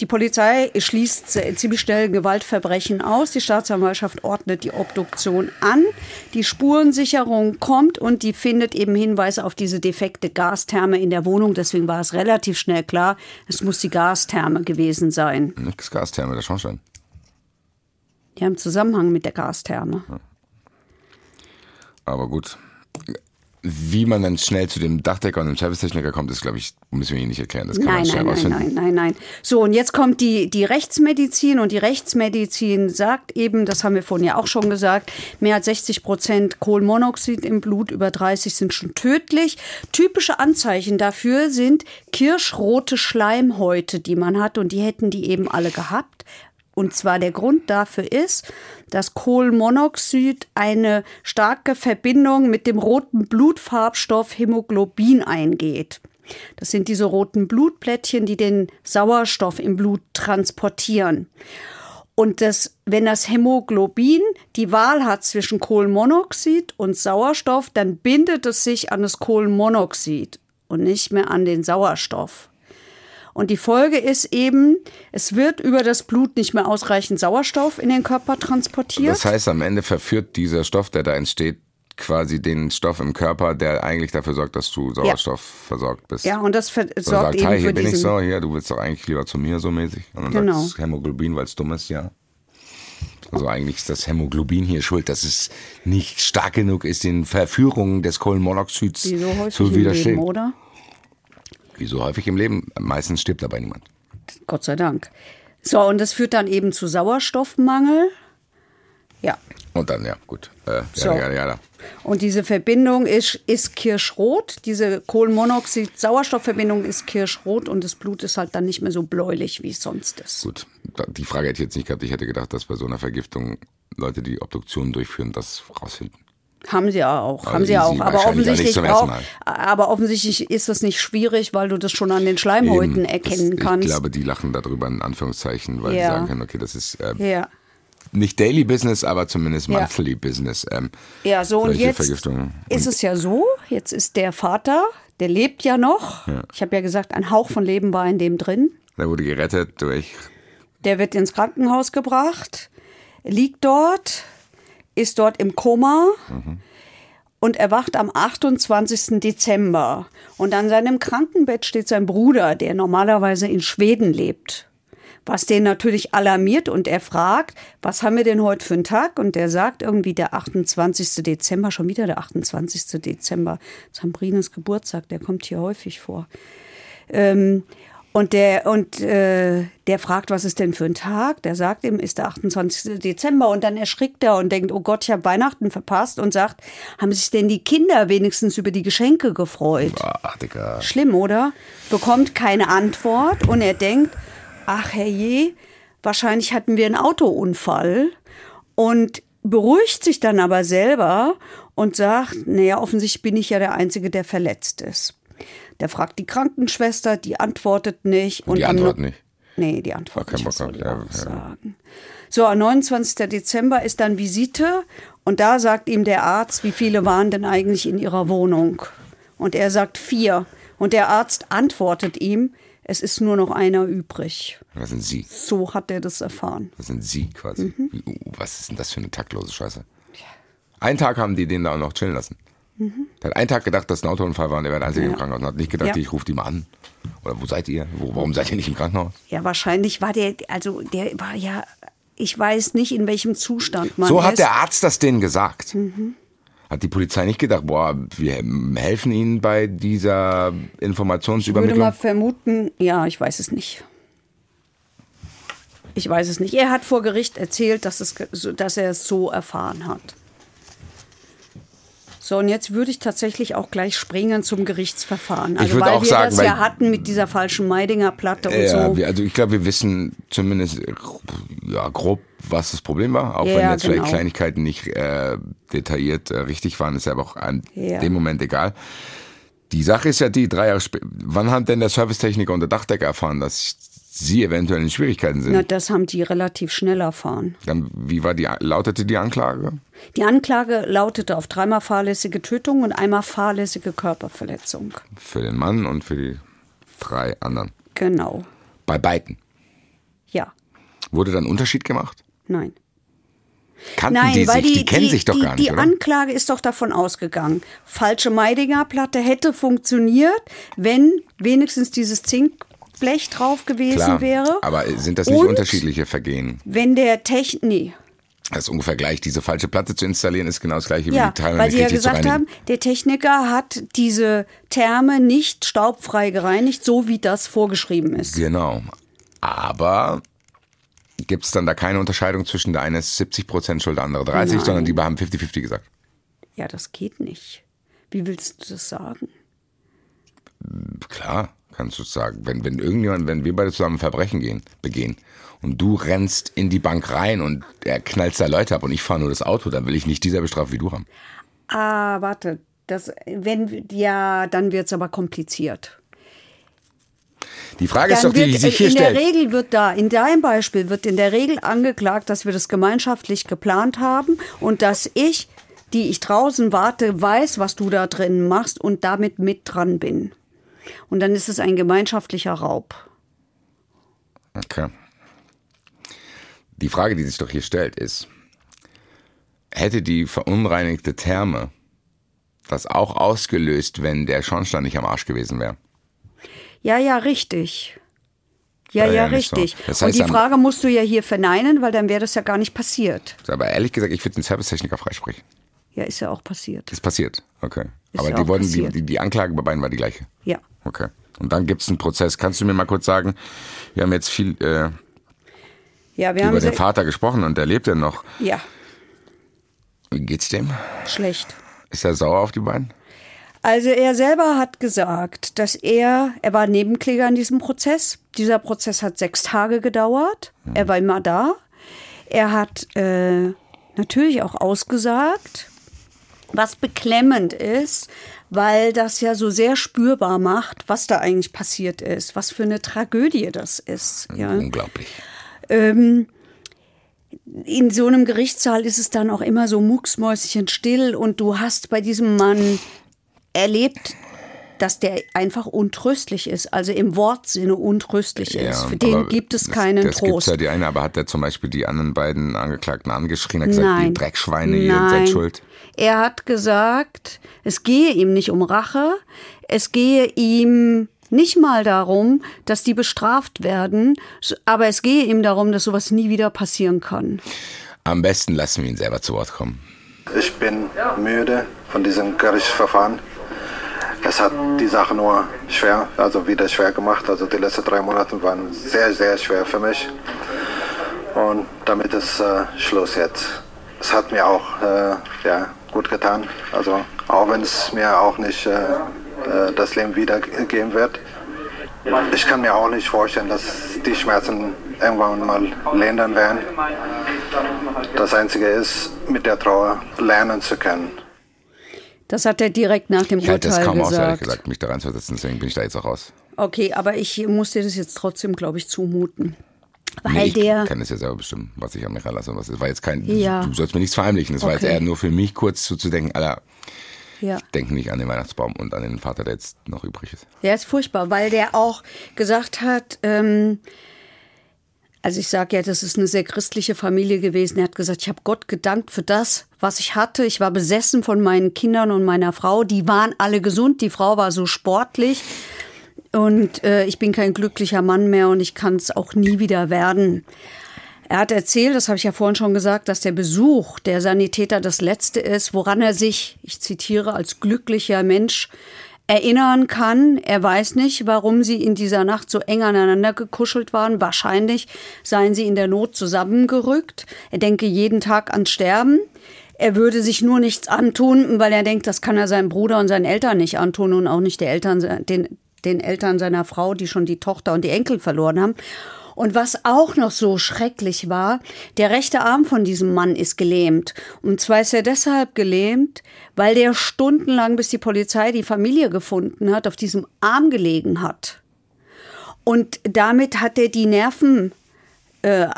die Polizei schließt ziemlich schnell Gewaltverbrechen aus. Die Staatsanwaltschaft ordnet die Obduktion an. Die Spurensicherung kommt und die findet eben Hinweise auf diese defekte Gastherme in der Wohnung. Deswegen war es relativ schnell klar, es muss die Gastherme gewesen sein. Nix Gastherme, der Schornstein. Die haben Zusammenhang mit der Gastherme. Aber gut. Wie man dann schnell zu dem Dachdecker und dem Servicetechniker kommt, ist, glaube ich, müssen wir Ihnen nicht erklären. Das kann man Nein, schnell nein, nein, rausfinden. nein, nein, nein. So, und jetzt kommt die, die Rechtsmedizin und die Rechtsmedizin sagt eben, das haben wir vorhin ja auch schon gesagt, mehr als 60 Prozent Kohlenmonoxid im Blut, über 30 sind schon tödlich. Typische Anzeichen dafür sind kirschrote Schleimhäute, die man hat und die hätten die eben alle gehabt. Und zwar der Grund dafür ist, dass Kohlenmonoxid eine starke Verbindung mit dem roten Blutfarbstoff Hämoglobin eingeht. Das sind diese roten Blutplättchen, die den Sauerstoff im Blut transportieren. Und das, wenn das Hämoglobin die Wahl hat zwischen Kohlenmonoxid und Sauerstoff, dann bindet es sich an das Kohlenmonoxid und nicht mehr an den Sauerstoff. Und die Folge ist eben, es wird über das Blut nicht mehr ausreichend Sauerstoff in den Körper transportiert. Das heißt, am Ende verführt dieser Stoff, der da entsteht, quasi den Stoff im Körper, der eigentlich dafür sorgt, dass du Sauerstoff ja. versorgt bist. Ja, und das sorgt und sagt, eben hey, hier für bin ich so, hier, du willst doch eigentlich lieber zu mir so mäßig. Und dann Genau. sagt Hämoglobin, weil es dumm ist, ja. Also eigentlich ist das Hämoglobin hier schuld, dass es nicht stark genug ist, den Verführungen des Kohlenmonoxids so zu widerstehen. Leben, oder? Wie so häufig im Leben, meistens stirbt dabei niemand. Gott sei Dank. So, und das führt dann eben zu Sauerstoffmangel. Ja, Und dann, ja, gut. Äh, So. ja, ja. Und diese Verbindung ist, ist kirschrot. Diese Kohlenmonoxid-Sauerstoffverbindung ist kirschrot und das Blut ist halt dann nicht mehr so bläulich, wie es sonst ist. Gut, die Frage hätte ich jetzt nicht gehabt. Ich hätte gedacht, dass bei so einer Vergiftung Leute, die Obduktionen durchführen, das rausfinden. Haben sie ja auch, Also haben sie ja auch. Aber auch offensichtlich, brauch, aber offensichtlich ist das nicht schwierig, weil du das schon an den Schleimhäuten Eben, erkennen das, kannst. Ich glaube, die lachen darüber in Anführungszeichen, weil Ja. sie sagen können, okay, das ist äh, ja. nicht Daily Business, aber zumindest Ja. Monthly Business. Ähm, Ja, so und jetzt Vergiftungen. ist es ja so, jetzt ist der Vater, der lebt ja noch. Ich habe ja gesagt, ein Hauch von Leben war in dem drin. Der wurde gerettet durch Der wird ins Krankenhaus gebracht, liegt dort, ist dort im Koma und erwacht am 28. Dezember. Und an seinem Krankenbett steht sein Bruder, der normalerweise in Schweden lebt. Was den natürlich alarmiert und er fragt, was haben wir denn heute für einen Tag? Und der sagt irgendwie der 28. Dezember, schon wieder der 28. Dezember. Sambrines Geburtstag, der kommt hier häufig vor. Ähm, und der, und äh, der fragt, was ist denn für ein Tag? Der sagt ihm, ist der 28. Dezember. Und dann erschrickt er und denkt, oh Gott, ich habe Weihnachten verpasst. Und sagt, haben sich denn die Kinder wenigstens über die Geschenke gefreut? Ah, Digga. Schlimm, oder? Bekommt keine Antwort und er denkt, ach herrje, wahrscheinlich hatten wir einen Autounfall und beruhigt sich dann aber selber und sagt, naja, offensichtlich bin ich ja der Einzige, der verletzt ist. Der fragt die Krankenschwester, die antwortet nicht. Und die am Antwort No- nicht. Nee, die Antwort War kein nicht. Was Bock ja, ja. sagen? So, am 29. Dezember ist dann Visite und da sagt ihm der Arzt, wie viele waren denn eigentlich in ihrer Wohnung? Und er sagt vier. Und der Arzt antwortet ihm, es ist nur noch einer übrig. Was sind Sie? So hat er das erfahren. Was sind Sie quasi? Mhm. Wie, uh, was ist denn das für eine taktlose Scheiße? Einen Tag haben die den da auch noch chillen lassen. Der hat einen Tag gedacht, dass ein Autounfall war und er wäre der Einzige Mhm. Ja. im Krankenhaus. Und hat nicht gedacht, Ja. ich rufe die mal an. Oder wo seid ihr? Wo, warum seid ihr nicht im Krankenhaus? Ja, wahrscheinlich war der, also der war ja, ich weiß nicht, in welchem Zustand man so hat der Arzt das denen gesagt. Mhm. Hat die Polizei nicht gedacht, boah, wir helfen ihnen bei dieser Ich würde mal Informationsübermittlung? vermuten, ja, ich weiß es nicht. Ich weiß es nicht. Er hat vor Gericht erzählt, dass, es, dass er es so erfahren hat. So, und jetzt würde ich tatsächlich auch gleich springen zum Gerichtsverfahren. Also, würde weil auch wir sagen, das ja hatten mit dieser falschen Meidinger Platte und Ja, so. wir, also ich glaube, wir wissen zumindest ja, grob, was das Problem war. Auch Ja, wenn jetzt genau. vielleicht Kleinigkeiten nicht äh, detailliert äh, richtig waren, ist ja aber auch an Ja. dem Moment egal. Die Sache ist ja die, drei Jahre später, wann hat denn der Servicetechniker und der Dachdecker erfahren, dass sie eventuell in Schwierigkeiten sind? Na, das haben die relativ schnell erfahren. Dann, wie war die, lautete die Anklage? Die Anklage lautete auf dreimal fahrlässige Tötung und einmal fahrlässige Körperverletzung. Für den Mann und für die drei anderen. Genau. Bei beiden. Ja. Wurde dann Unterschied gemacht? Nein. Kannten Nein, die weil sich? die, Die, kennen sich doch die, gar nicht, Die oder? Anklage ist doch davon ausgegangen, falsche Meidinger Platte hätte funktioniert, wenn wenigstens dieses Zinkblech drauf gewesen Klar, wäre. aber sind das nicht Und unterschiedliche Vergehen? Wenn der Technik, nee, Das ist ungefähr gleich. Diese falsche Platte zu installieren ist genau das gleiche ja, wie die Teile weil sie ja gesagt haben, der Techniker hat diese Therme nicht staubfrei gereinigt, so wie das vorgeschrieben ist. Genau. Aber gibt es dann da keine Unterscheidung zwischen der eine ist 70 Prozent schuld, der andere 30, Nein. sondern die haben 50-50 gesagt. Ja, das geht nicht. Wie willst du das sagen? Klar, kannst du sagen. Wenn, wenn irgendjemand, wenn wir beide zusammen Verbrechen gehen, begehen und du rennst in die Bank rein und er knallt da Leute ab und ich fahre nur das Auto, dann will ich nicht dieselbe Strafe wie du haben. Ah, warte. Das, wenn, ja, dann wird's aber kompliziert. Die Frage ist doch, die, die sich hier in stellt. der Regel wird da, in deinem Beispiel wird in der Regel angeklagt, dass wir das gemeinschaftlich geplant haben und dass ich, die ich draußen warte, weiß, was du da drin machst und damit mit dran bin. Und dann ist es ein gemeinschaftlicher Raub. Okay. Die Frage, die sich doch hier stellt, ist, hätte die verunreinigte Therme das auch ausgelöst, wenn der Schornstein nicht am Arsch gewesen wäre? Ja, ja, richtig. Ja, ja, ja nicht so. richtig. Das und heißt, die am- Frage musst du ja hier verneinen, weil dann wäre das ja gar nicht passiert. Aber ehrlich gesagt, ich würde den Servicetechniker freisprechen. Ja, ist ja auch passiert. Ist passiert. Okay. Ist Aber ja die, wurden, die, die, die Anklage bei beiden war die gleiche. Ja. Okay. Und dann gibt es einen Prozess. Kannst du mir mal kurz sagen, wir haben jetzt viel äh, Ja, wir haben über den se- Vater gesprochen und der lebt ja noch. Ja, Wie geht's dem? schlecht. Ist er sauer auf die beiden? Also er selber hat gesagt, dass er, er war Nebenkläger in diesem Prozess. Dieser Prozess hat sechs Tage gedauert. Er war immer da. Er hat äh, natürlich auch ausgesagt, was beklemmend ist, weil das ja so sehr spürbar macht, was da eigentlich passiert ist, was für eine Tragödie das ist. Ja. Unglaublich. Ähm, in so einem Gerichtssaal ist es dann auch immer so mucksmäuschen still und du hast bei diesem Mann erlebt, dass der einfach untröstlich ist, also im Wortsinne untröstlich ist. Für den gibt es das, keinen das gibt's Trost. ja die eine, aber hat er zum Beispiel die anderen beiden Angeklagten angeschrien, hat gesagt, Nein. die Dreckschweine, ihr Nein. seid schuld. Er hat gesagt, es gehe ihm nicht um Rache, es gehe ihm nicht mal darum, dass die bestraft werden, aber es gehe ihm darum, dass sowas nie wieder passieren kann. Am besten lassen wir ihn selber zu Wort kommen. Ich bin müde von diesem Gerichtsverfahren. Es hat die Sache nur schwer, also wieder schwer gemacht. Also die letzten drei Monate waren sehr, sehr schwer für mich. Und damit ist äh, Schluss jetzt. Es hat mir auch äh, ja, gut getan. Also auch wenn es mir auch nicht äh, äh, das Leben wiedergeben wird. Ich kann mir auch nicht vorstellen, dass die Schmerzen irgendwann mal lindern werden. Das Einzige ist, mit der Trauer lernen zu können. Das hat er direkt nach dem Ich halte das Urteil kaum aus, ehrlich gesagt. gesagt, mich da reinzusetzen, deswegen bin ich da jetzt auch raus. Okay, aber ich muss dir das jetzt trotzdem, glaube ich, zumuten. Weil Nee, ich der. kann es ja selber bestimmen, was ich an mich ranlasse und was. Es war jetzt kein, Ja. du sollst mir nichts verheimlichen. Es war jetzt Okay. eher nur für mich kurz so zu denken, Alter, Ja. denk nicht an den Weihnachtsbaum und an den Vater, der jetzt noch übrig ist. Der ist furchtbar, weil der auch gesagt hat, ähm, also ich sage ja, das ist eine sehr christliche Familie gewesen. Er hat gesagt, ich habe Gott gedankt für das, was ich hatte. Ich war besessen von meinen Kindern und meiner Frau. Die waren alle gesund. Die Frau war so sportlich. Und äh, ich bin kein glücklicher Mann mehr und ich kann es auch nie wieder werden. Er hat erzählt, das habe ich ja vorhin schon gesagt, dass der Besuch der Sanitäter das Letzte ist, woran er sich, ich zitiere, als glücklicher Mensch erinnern kann. Er weiß nicht, warum sie in dieser Nacht so eng aneinander gekuschelt waren. Wahrscheinlich seien sie in der Not zusammengerückt. Er denke jeden Tag ans Sterben. Er würde sich nur nichts antun, weil er denkt, das kann er seinem Bruder und seinen Eltern nicht antun und auch nicht der Eltern, den, den Eltern seiner Frau, die schon die Tochter und die Enkel verloren haben. Und was auch noch so schrecklich war, der rechte Arm von diesem Mann ist gelähmt. Und zwar ist er deshalb gelähmt, weil der stundenlang, bis die Polizei die Familie gefunden hat, auf diesem Arm gelegen hat. Und damit hat er die Nerven äh,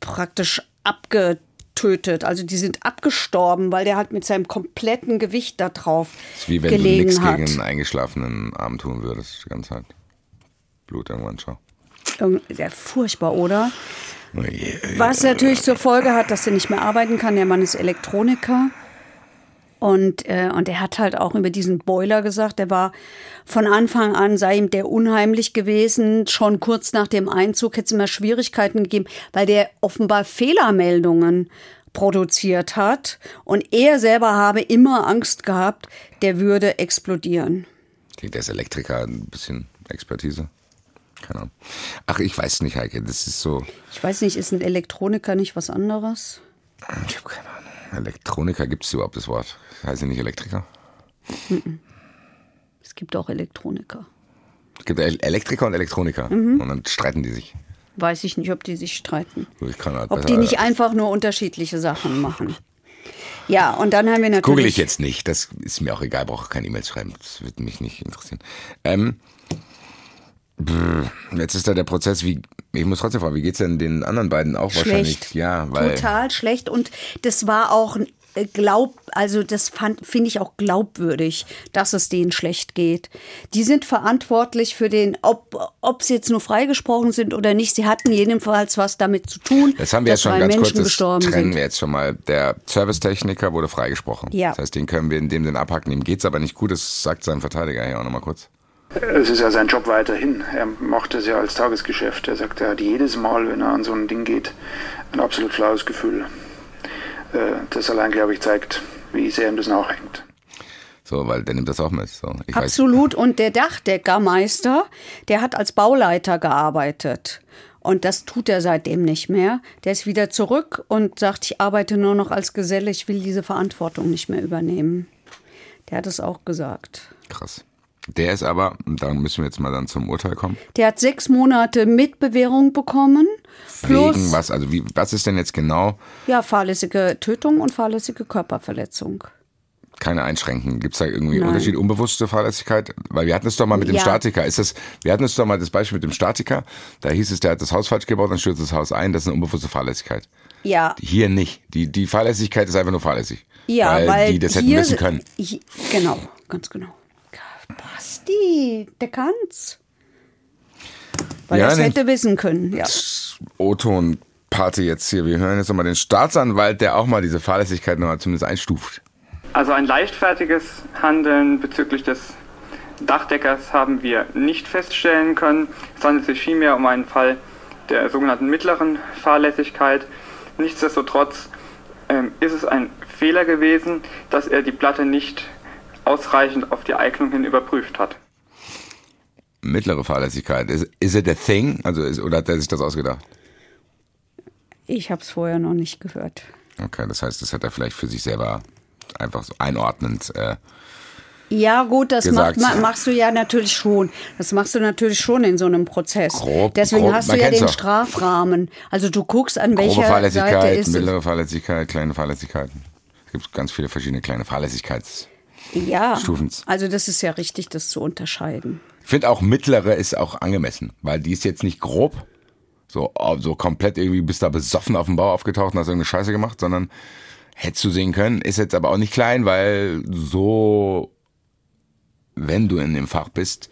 praktisch abgetötet. Also die sind abgestorben, weil der halt mit seinem kompletten Gewicht da drauf Das ist wie wenn du nichts gegen einen eingeschlafenen Arm tun würdest, die ganze Zeit. Blut irgendwann schau. Ja, furchtbar, oder? Je, Was natürlich zur Folge hat, dass er nicht mehr arbeiten kann. Der Mann ist Elektroniker. Und, äh, und er hat halt auch über diesen Boiler gesagt, der war von Anfang an, sei ihm der unheimlich gewesen. Schon kurz nach dem Einzug hätte es immer Schwierigkeiten gegeben, weil der offenbar Fehlermeldungen produziert hat. Und er selber habe immer Angst gehabt, der würde explodieren. Der ist Elektriker, ein bisschen Expertise. Keine Ahnung. Ach, ich weiß nicht, Heike. Das ist so. Ich weiß nicht, ist ein Elektroniker nicht was anderes? Ich habe keine Ahnung. Elektroniker gibt es überhaupt das Wort? Heißt ja nicht Elektriker? Es gibt auch Elektroniker. Es gibt Elektriker und Elektroniker. Und dann streiten die sich. Weiß ich nicht, ob die sich streiten. Ich kann halt Ob die nicht einfach nur unterschiedliche Sachen machen. Ja, und dann haben wir natürlich. Google ich jetzt nicht. Das ist mir auch egal. Brauche keine E-Mails schreiben. Das wird mich nicht interessieren. Ähm, jetzt ist da der Prozess. Wie ich muss trotzdem fragen, wie geht's denn den anderen beiden auch wahrscheinlich? Schlecht. Ja, weil Total schlecht. Und das war auch äh, glaub, also das fand, finde ich auch glaubwürdig, dass es denen schlecht geht. Die sind verantwortlich für den, ob, ob sie jetzt nur freigesprochen sind oder nicht. Sie hatten jedenfalls was damit zu tun. das haben wir jetzt schon ganz kurz. Menschen Das gestorben trennen sind. wir jetzt schon mal. Der Servicetechniker wurde freigesprochen. Ja. Das heißt, den können wir in dem Sinn abhaken. Ihm geht's aber nicht gut. Das sagt sein Verteidiger hier auch nochmal kurz. Es ist ja sein Job weiterhin. Er macht es ja als Tagesgeschäft. Er sagt, er hat jedes Mal, wenn er an so ein Ding geht, ein absolut flaues Gefühl. Äh, Das allein, glaube ich, zeigt, wie sehr ihm das nachhängt. So, weil der nimmt das auch mit. So, ich weiß, Absolut. Und der Dachdeckermeister, der hat als Bauleiter gearbeitet. Und das tut er seitdem nicht mehr. Der ist wieder zurück und sagt, ich arbeite nur noch als Geselle, ich will diese Verantwortung nicht mehr übernehmen. Der hat es auch gesagt. krass. Der ist aber, und da müssen wir jetzt mal dann zum Urteil kommen. Der hat sechs Monate Mitbewährung bekommen. Plus, Wegen was? Also wie, was ist denn jetzt genau? ja, fahrlässige Tötung und fahrlässige Körperverletzung. keine Einschränken. Gibt es da irgendwie Nein. Unterschied, unbewusste Fahrlässigkeit? Weil wir hatten es doch mal mit dem Ja. Statiker. Ist das, wir hatten es doch mal das Beispiel mit dem Statiker. Da hieß es, der hat das Haus falsch gebaut, dann stürzt das Haus ein. Das ist eine unbewusste Fahrlässigkeit. Ja, Hier nicht. Die, die Fahrlässigkeit ist einfach nur fahrlässig. ja, weil, weil, die das hätten hier, wissen können. Hi- Genau, ganz genau. Basti, der kann's. Weil Ja, er es hätte wissen können, ja. O-Ton-Party jetzt hier. Wir hören jetzt nochmal den Staatsanwalt, der auch mal diese Fahrlässigkeit nochmal zumindest einstuft. Also ein leichtfertiges Handeln bezüglich des Dachdeckers haben wir nicht feststellen können. Es handelt sich vielmehr um einen Fall der sogenannten mittleren Fahrlässigkeit. Nichtsdestotrotz ähm, ist es ein Fehler gewesen, dass er die Platte nicht ausreichend auf die Eignung hin überprüft hat. Mittlere Fahrlässigkeit. Is, is it a thing? Also ist, oder hat er sich das ausgedacht? Ich habe es vorher noch nicht gehört. Okay, das heißt, das hat er vielleicht für sich selber einfach so einordnend. Äh, Ja, gut, das macht, machst du ja natürlich schon. Das machst du natürlich schon in so einem Prozess. Grob, Deswegen grob, hast du man ja den doch. Strafrahmen. Also du guckst, an grobe welcher Seite Fahrlässigkeit, ist es. mittlere Fahrlässigkeit, kleine Fahrlässigkeiten. Es gibt ganz viele verschiedene kleine Fahrlässigkeits. Ja, Stufens. also das ist ja richtig, das zu unterscheiden. Ich finde auch mittlere ist auch angemessen, weil die ist jetzt nicht grob, so, so komplett irgendwie bist da besoffen auf dem Bau aufgetaucht und hast irgendeine Scheiße gemacht, sondern hättest du sehen können, ist jetzt aber auch nicht klein, weil so, wenn du in dem Fach bist,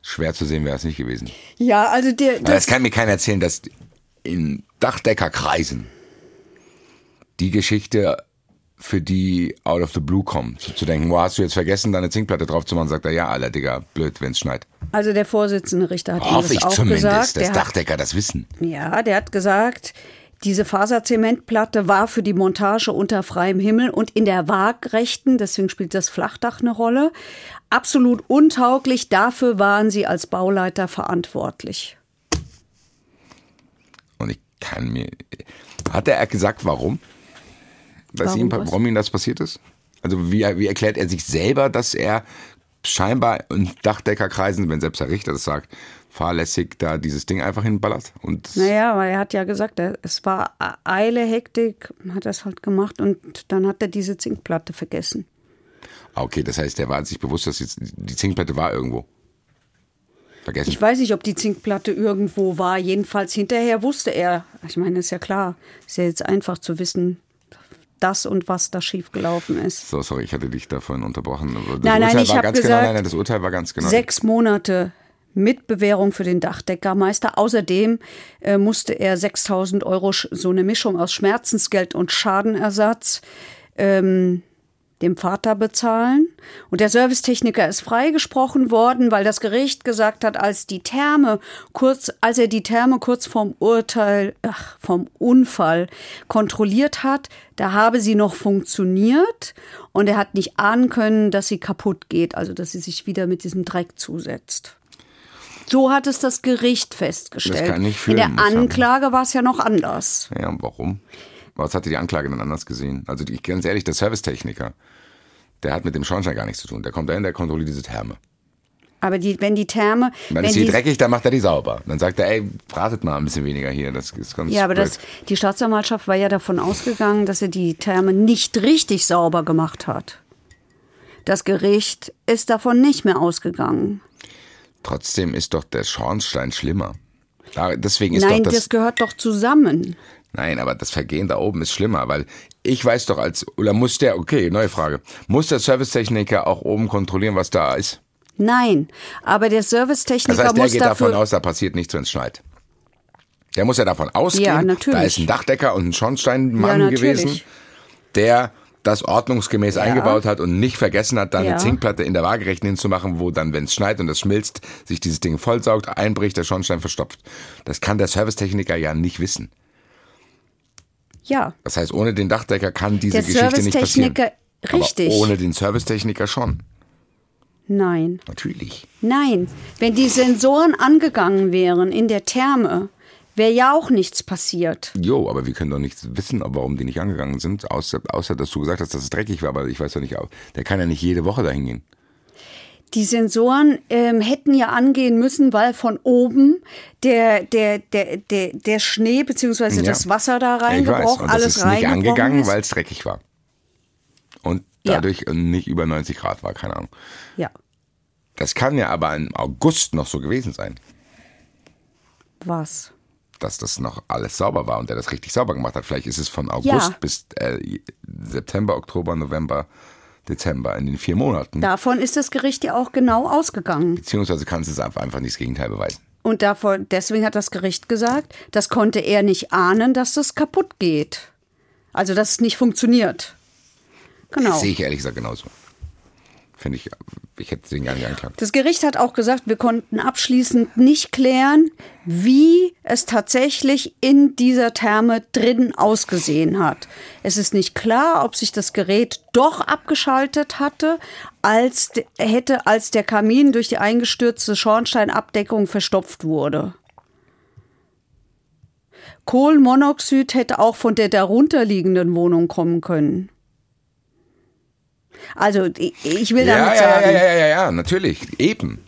schwer zu sehen wäre es nicht gewesen. Ja, also der, Weil das kann mir keiner erzählen, dass in Dachdeckerkreisen die Geschichte für die out of the blue kommt. So zu denken, wo hast du jetzt vergessen, deine Zinkplatte drauf zu machen, sagt er, ja, Alter, Digga, blöd, wenn's schneit. Also der Vorsitzende Richter hat Hoffe das ich auch zumindest, gesagt. dass hat, Dachdecker das wissen. ja, der hat gesagt, diese Faserzementplatte war für die Montage unter freiem Himmel und in der Waagrechten, deswegen spielt das Flachdach eine Rolle, absolut untauglich. Dafür waren sie als Bauleiter verantwortlich. Und ich kann mir. Hat er gesagt, warum? Dass Warum ihm, warum ihm das passiert ist? Also wie, wie erklärt er sich selber, dass er scheinbar in Dachdeckerkreisen, wenn selbst der Richter das sagt, fahrlässig da dieses Ding einfach hinballert? Und Naja, weil er hat ja gesagt, es war Eile, Hektik, hat er es halt gemacht und dann hat er diese Zinkplatte vergessen. Ah, okay, das heißt, er war sich bewusst, dass jetzt die Zinkplatte war irgendwo. Vergessen. Ich weiß nicht, ob die Zinkplatte irgendwo war. Jedenfalls hinterher wusste er. Ich meine, ist ja klar. Ist ja jetzt einfach zu wissen, das und was da schiefgelaufen ist. so, sorry, ich hatte dich davon unterbrochen. Aber Das Nein, nein, Urteil ich war hab ganz genau, gesagt, nein, nein, das Urteil war ganz genau. Sechs Monate mit Bewährung für den Dachdeckermeister. Außerdem äh, musste er 6000 Euro, so eine Mischung aus Schmerzensgeld und Schadenersatz, ähm, dem Vater bezahlen. Und der Servicetechniker ist freigesprochen worden, weil das Gericht gesagt hat, als die Therme kurz, als er die Therme kurz vorm Urteil, ach, vom Unfall kontrolliert hat, da habe sie noch funktioniert und er hat nicht ahnen können, dass sie kaputt geht, also dass sie sich wieder mit diesem Dreck zusetzt. So hat es das Gericht festgestellt. Das kann ich In fühlen, der Anklage war es ja noch anders. Ja, und warum? Was hatte die Anklage denn anders gesehen? Also die, ganz ehrlich, der Servicetechniker, der hat mit dem Schornstein gar nichts zu tun. Der kommt dahin, der kontrolliert diese Therme. Aber die, wenn die Therme. Dann wenn ist die dreckig, dann macht er die sauber. Dann sagt er, ey, bratet mal ein bisschen weniger hier. Das ist ganz Ja, aber das, die Staatsanwaltschaft war ja davon ausgegangen, dass er die Therme nicht richtig sauber gemacht hat. Das Gericht ist davon nicht mehr ausgegangen. Trotzdem ist doch der Schornstein schlimmer. Deswegen ist Nein, doch das, das, gehört doch zusammen. Nein, aber das Vergehen da oben ist schlimmer, weil ich weiß doch als, oder muss der, okay, neue Frage, muss der Servicetechniker auch oben kontrollieren, was da ist? Nein, aber der Servicetechniker Das heißt, der muss geht davon aus, da passiert nichts, wenn es schneit. Der muss ja davon ausgehen, Ja, natürlich. da ist ein Dachdecker und ein Schornsteinmann Ja, gewesen, der das ordnungsgemäß eingebaut hat und nicht vergessen hat, da Ja. eine Zinkplatte in der Waagerechten hinzumachen, wo dann, wenn es schneit und es schmilzt, sich dieses Ding vollsaugt, einbricht, der Schornstein verstopft. Das kann der Servicetechniker ja nicht wissen. Ja, Das heißt, ohne den Dachdecker kann diese Geschichte nicht passieren. Richtig. Aber ohne den Servicetechniker schon. Nein, Natürlich. nein. Wenn die Sensoren angegangen wären in der Therme, wäre ja auch nichts passiert. Jo, aber wir können doch nicht wissen, warum die nicht angegangen sind, außer, außer dass du gesagt hast, dass es dreckig war, aber ich weiß doch nicht, der kann ja nicht jede Woche dahin gehen. Die Sensoren ähm, hätten ja angehen müssen, weil von oben der, der, der, der, der Schnee bzw. Ja. das Wasser da Ja, reingebrochen, Und das alles ist nicht angegangen, ist. weil es dreckig war. Und Ja. dadurch nicht über 90 Grad war, keine Ahnung. Ja, Das kann ja aber im August noch so gewesen sein, was? dass das noch alles sauber war und der das richtig sauber gemacht hat. Vielleicht ist es von August Ja. bis äh, September, Oktober, November, Dezember, in den vier Monaten. Davon ist das Gericht ja auch genau ausgegangen. Beziehungsweise kannst du es einfach einfach nicht das Gegenteil beweisen. Und davon, deswegen hat das Gericht gesagt, das konnte er nicht ahnen, dass das kaputt geht. Also, dass es nicht funktioniert. Genau. Das sehe ich ehrlich gesagt genauso. Finde ich, ich hätte den gar nicht angeklagt. Das Gericht hat auch gesagt, wir konnten abschließend nicht klären, wie es tatsächlich in dieser Therme drin ausgesehen hat. Es ist nicht klar, ob sich das Gerät doch abgeschaltet hatte, als hätte, als der Kamin durch die eingestürzte Schornsteinabdeckung verstopft wurde. Kohlenmonoxid hätte auch von der darunterliegenden Wohnung kommen können. Also, ich will Ja, damit ja, sagen. ja, ja, ja, ja, natürlich, eben.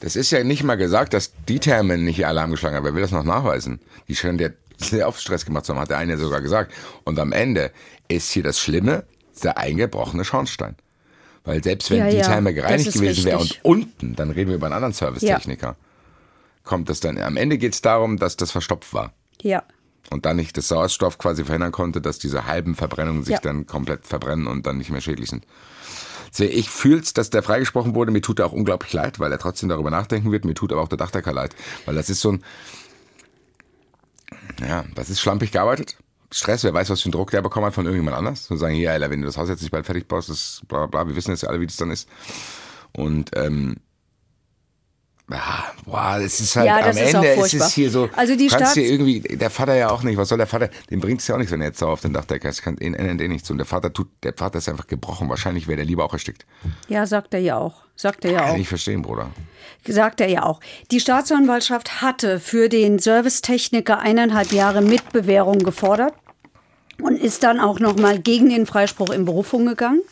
Das ist ja nicht mal gesagt, dass die Thermen nicht Alarm geschlagen haben. Wer will das noch nachweisen? Die scheinen ja sehr oft Stress gemacht zu haben, hat der eine sogar gesagt. Und am Ende ist hier das Schlimme, der eingebrochene Schornstein. Weil selbst wenn Ja, die ja, gereinigt gewesen wäre und unten, dann reden wir über einen anderen Servicetechniker, kommt das dann, am Ende geht es darum, dass das verstopft war. Ja. Und dann nicht das Sauerstoff quasi verhindern konnte, dass diese halben Verbrennungen sich Ja. dann komplett verbrennen und dann nicht mehr schädlich sind. Ich fühl's, dass der freigesprochen wurde. Mir tut er auch unglaublich leid, weil er trotzdem darüber nachdenken wird. Mir tut aber auch der Dachdecker leid, weil das ist so ein, ja, das ist schlampig gearbeitet. Stress, wer weiß, was für einen Druck der bekommen hat von irgendjemand anders. So sagen, hier, Alter, wenn du das Haus jetzt nicht bald fertig baust, das bla bla bla. Wir wissen jetzt ja alle, wie das dann ist. Und ähm, ja, boah, es ist halt Ja, am das ist auch Ende, es ist hier so, Also die kannst hier irgendwie, der Vater ja auch nicht, was soll der Vater, dem bringt's ja auch nichts, wenn er jetzt sauer auf den Dachdecker ist, kann ihn eh nichts. Und der Vater tut, der Vater ist einfach gebrochen, wahrscheinlich wäre der lieber auch erstickt. Ja, sagt er ja auch. Sagt er ja Kann auch. ich verstehen, Bruder. Sagt er ja auch. Die Staatsanwaltschaft hatte für den Servicetechniker eineinhalb Jahre Mitbewährung gefordert und ist dann auch noch mal gegen den Freispruch in Berufung gegangen.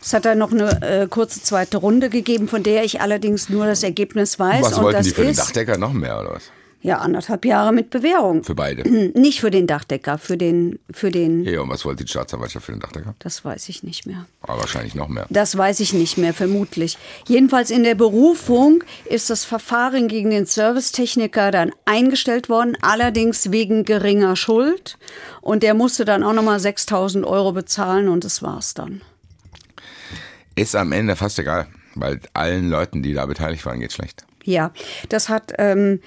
Es hat dann noch eine äh, kurze zweite Runde gegeben, von der ich allerdings nur das Ergebnis weiß. Was und wollten das die für den ist Dachdecker noch mehr, oder was? Ja anderthalb Jahre mit Bewährung. Für beide. <clears throat> Nicht für den Dachdecker, für den, für den. Ja, und was wollte die Staatsanwaltschaft für den Dachdecker? Das weiß ich nicht mehr. Aber wahrscheinlich noch mehr. Das weiß ich nicht mehr, vermutlich. Jedenfalls in der Berufung ist das Verfahren gegen den Servicetechniker dann eingestellt worden, allerdings wegen geringer Schuld. Und der musste dann auch nochmal 6000 Euro bezahlen und das war's dann. Ist am Ende fast egal, weil allen Leuten, die da beteiligt waren, geht's schlecht. Ja, das hat, ähm,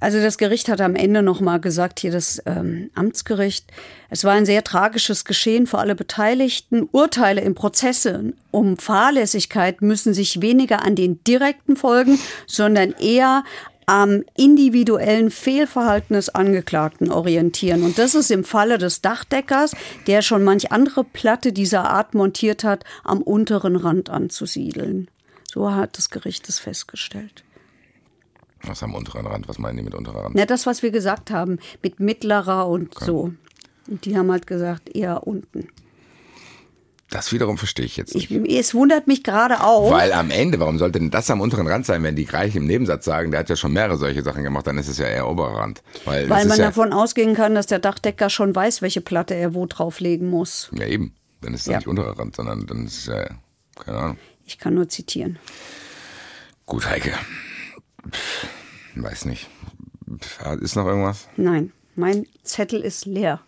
also das Gericht hat am Ende nochmal gesagt, hier das ähm, Amtsgericht, es war ein sehr tragisches Geschehen für alle Beteiligten. Urteile im Prozesse um Fahrlässigkeit müssen sich weniger an den direkten Folgen, sondern eher am individuellen Fehlverhalten des Angeklagten orientieren. Und das ist im Falle des Dachdeckers, der schon manch andere Platte dieser Art montiert hat, am unteren Rand anzusiedeln. So hat das Gericht es festgestellt. Was am unteren Rand? Was meinen die mit unterer Rand? Na, das, was wir gesagt haben, mit mittlerer und so. Und die haben halt gesagt, eher unten. Das wiederum verstehe ich jetzt nicht. Ich, es wundert mich gerade auch. Weil am Ende, warum sollte denn das am unteren Rand sein, wenn die gleich im Nebensatz sagen, der hat ja schon mehrere solche Sachen gemacht, dann ist es ja eher oberer Rand. Weil, Weil man ja, davon ausgehen kann, dass der Dachdecker schon weiß, welche Platte er wo drauflegen muss. Ja, eben. Dann ist es Ja. nicht unterer Rand, sondern dann ist es ja, keine Ahnung. Ich kann nur zitieren. Gut, Heike. Weiß nicht. Ist noch irgendwas? Nein, mein Zettel ist leer.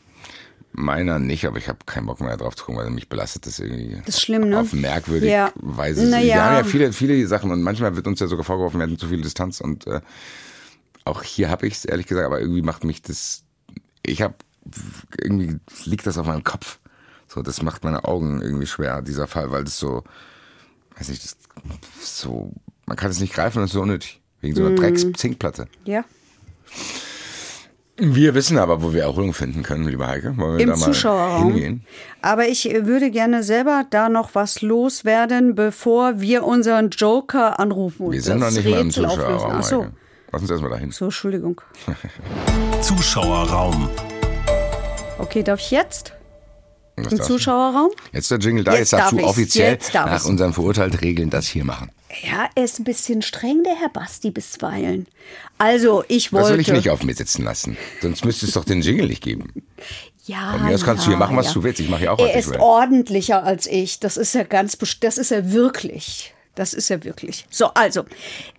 Meiner nicht, aber ich habe keinen Bock mehr drauf zu gucken, weil mich belastet das irgendwie. Das ist schlimm, ne? Auf merkwürdige Ja. Weise. Na Wir haben ja viele, viele Sachen und manchmal wird uns ja sogar vorgeworfen, wir hätten zu viel Distanz und äh, auch hier habe ich es ehrlich gesagt, aber irgendwie macht mich das. Ich habe irgendwie liegt das auf meinem Kopf. So, das macht meine Augen irgendwie schwer, dieser Fall, weil das so, weiß nicht, das so, man kann es nicht greifen und es ist so unnötig. Wegen so einer Mhm. Drecks-Zinkplatte. Ja. Wir wissen aber, wo wir Erholung finden können, lieber Heike. Wollen wir Im da mal Zuschauerraum. hingehen? Aber ich äh, würde gerne selber da noch was loswerden, bevor wir unseren Joker anrufen und Wir sind noch nicht mal im Rätsel. Zuschauerraum. Ach so, Heike. Lass uns erstmal dahin. so, Entschuldigung. <laughs> Zuschauerraum. Okay, darf ich jetzt? Was Im? Zuschauerraum? Jetzt ist der Jingle da, jetzt, Jetzt darfst darf du offiziell jetzt darf nach ich's. unseren verurteilten Regeln das hier machen. Ja, er ist ein bisschen streng, der Herr Basti bisweilen. Also, ich wollte. Das will ich nicht auf mir sitzen lassen. Sonst müsste es doch den Jingle nicht geben. Ja, Von mir aus kannst du hier machen, was du willst. Ich mache ja auch, was Er ist ordentlicher als ich. Das ist ja ganz, das ist er wirklich. Das ist er wirklich. So, also,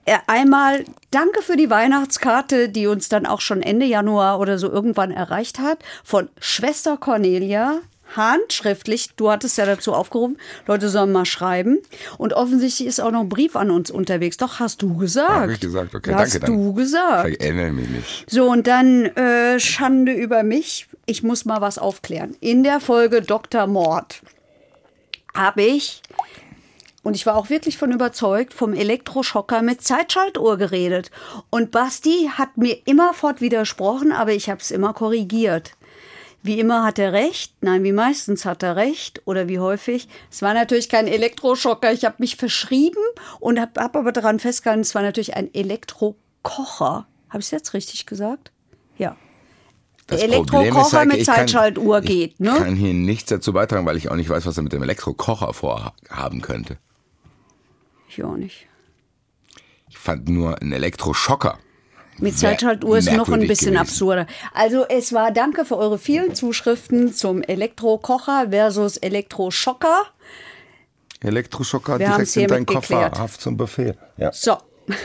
äh, einmal danke für die Weihnachtskarte, die uns dann auch schon Ende Januar oder so irgendwann erreicht hat, von Schwester Cornelia. Handschriftlich, du hattest ja dazu aufgerufen, Leute sollen mal schreiben. Und offensichtlich ist auch noch ein Brief an uns unterwegs. Doch, hast du gesagt. Hab ich gesagt, okay, hast danke dann. du gesagt. Ich erinnere mich nicht. So, und dann äh, Schande über mich. Ich muss mal was aufklären. In der Folge Dr. Mord habe ich, und ich war auch wirklich von überzeugt, vom Elektroschocker mit Zeitschaltuhr geredet. Und Basti hat mir immerfort widersprochen, aber ich habe es immer korrigiert. Wie immer hat er recht, nein, wie meistens hat er recht oder wie häufig. Es war natürlich kein Elektroschocker, ich habe mich verschrieben und habe hab aber daran festgehalten, es war natürlich ein Elektrokocher. Habe ich es jetzt richtig gesagt? Ja. Das Elektrokocher Heike, mit ich kann- Zeitschaltuhr ich geht, ne? kann hier nichts dazu beitragen, weil ich auch nicht weiß, was er mit dem Elektrokocher vorhaben könnte. Ich auch nicht. Ich fand nur einen Elektroschocker. Mit Zeitschaltuhr ist noch ein bisschen gewesen. absurder. Also es war danke für eure vielen Zuschriften zum Elektrokocher versus Elektroschocker. Elektroschocker Wir direkt in deinen Koffer. geklärt. Haft zum Befehl. Ja. So. <laughs>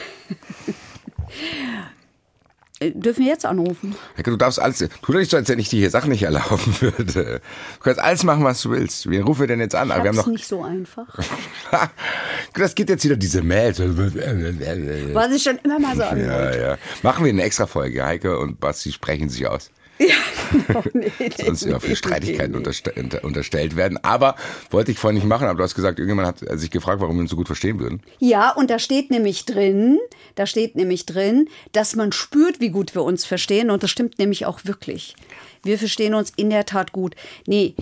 Äh, Dürfen wir jetzt anrufen? Heike, du darfst alles, tu doch nicht so, als wenn ich dir hier Sachen nicht erlauben <laughs> würde. Du kannst alles machen, was du willst. Wen rufen wir denn jetzt an? Aber wir haben Hab's noch, nicht so einfach. <laughs> das geht jetzt wieder diese Mails. Was ich schon immer mal sagen Ja, wollte. ja. Machen wir eine extra Folge. Heike und Basti sprechen sich aus. Genau, <laughs> nee, Sonst ja viele nee, Streitigkeiten nee. unterste unter unterstellt werden. Aber wollte ich vorhin nicht machen, aber du hast gesagt, irgendjemand hat sich gefragt, warum wir uns so gut verstehen würden. Ja, und da steht nämlich drin, da steht nämlich drin, dass man spürt, wie gut wir uns verstehen. Und das stimmt nämlich auch wirklich. Wir verstehen uns in der Tat gut. Nee,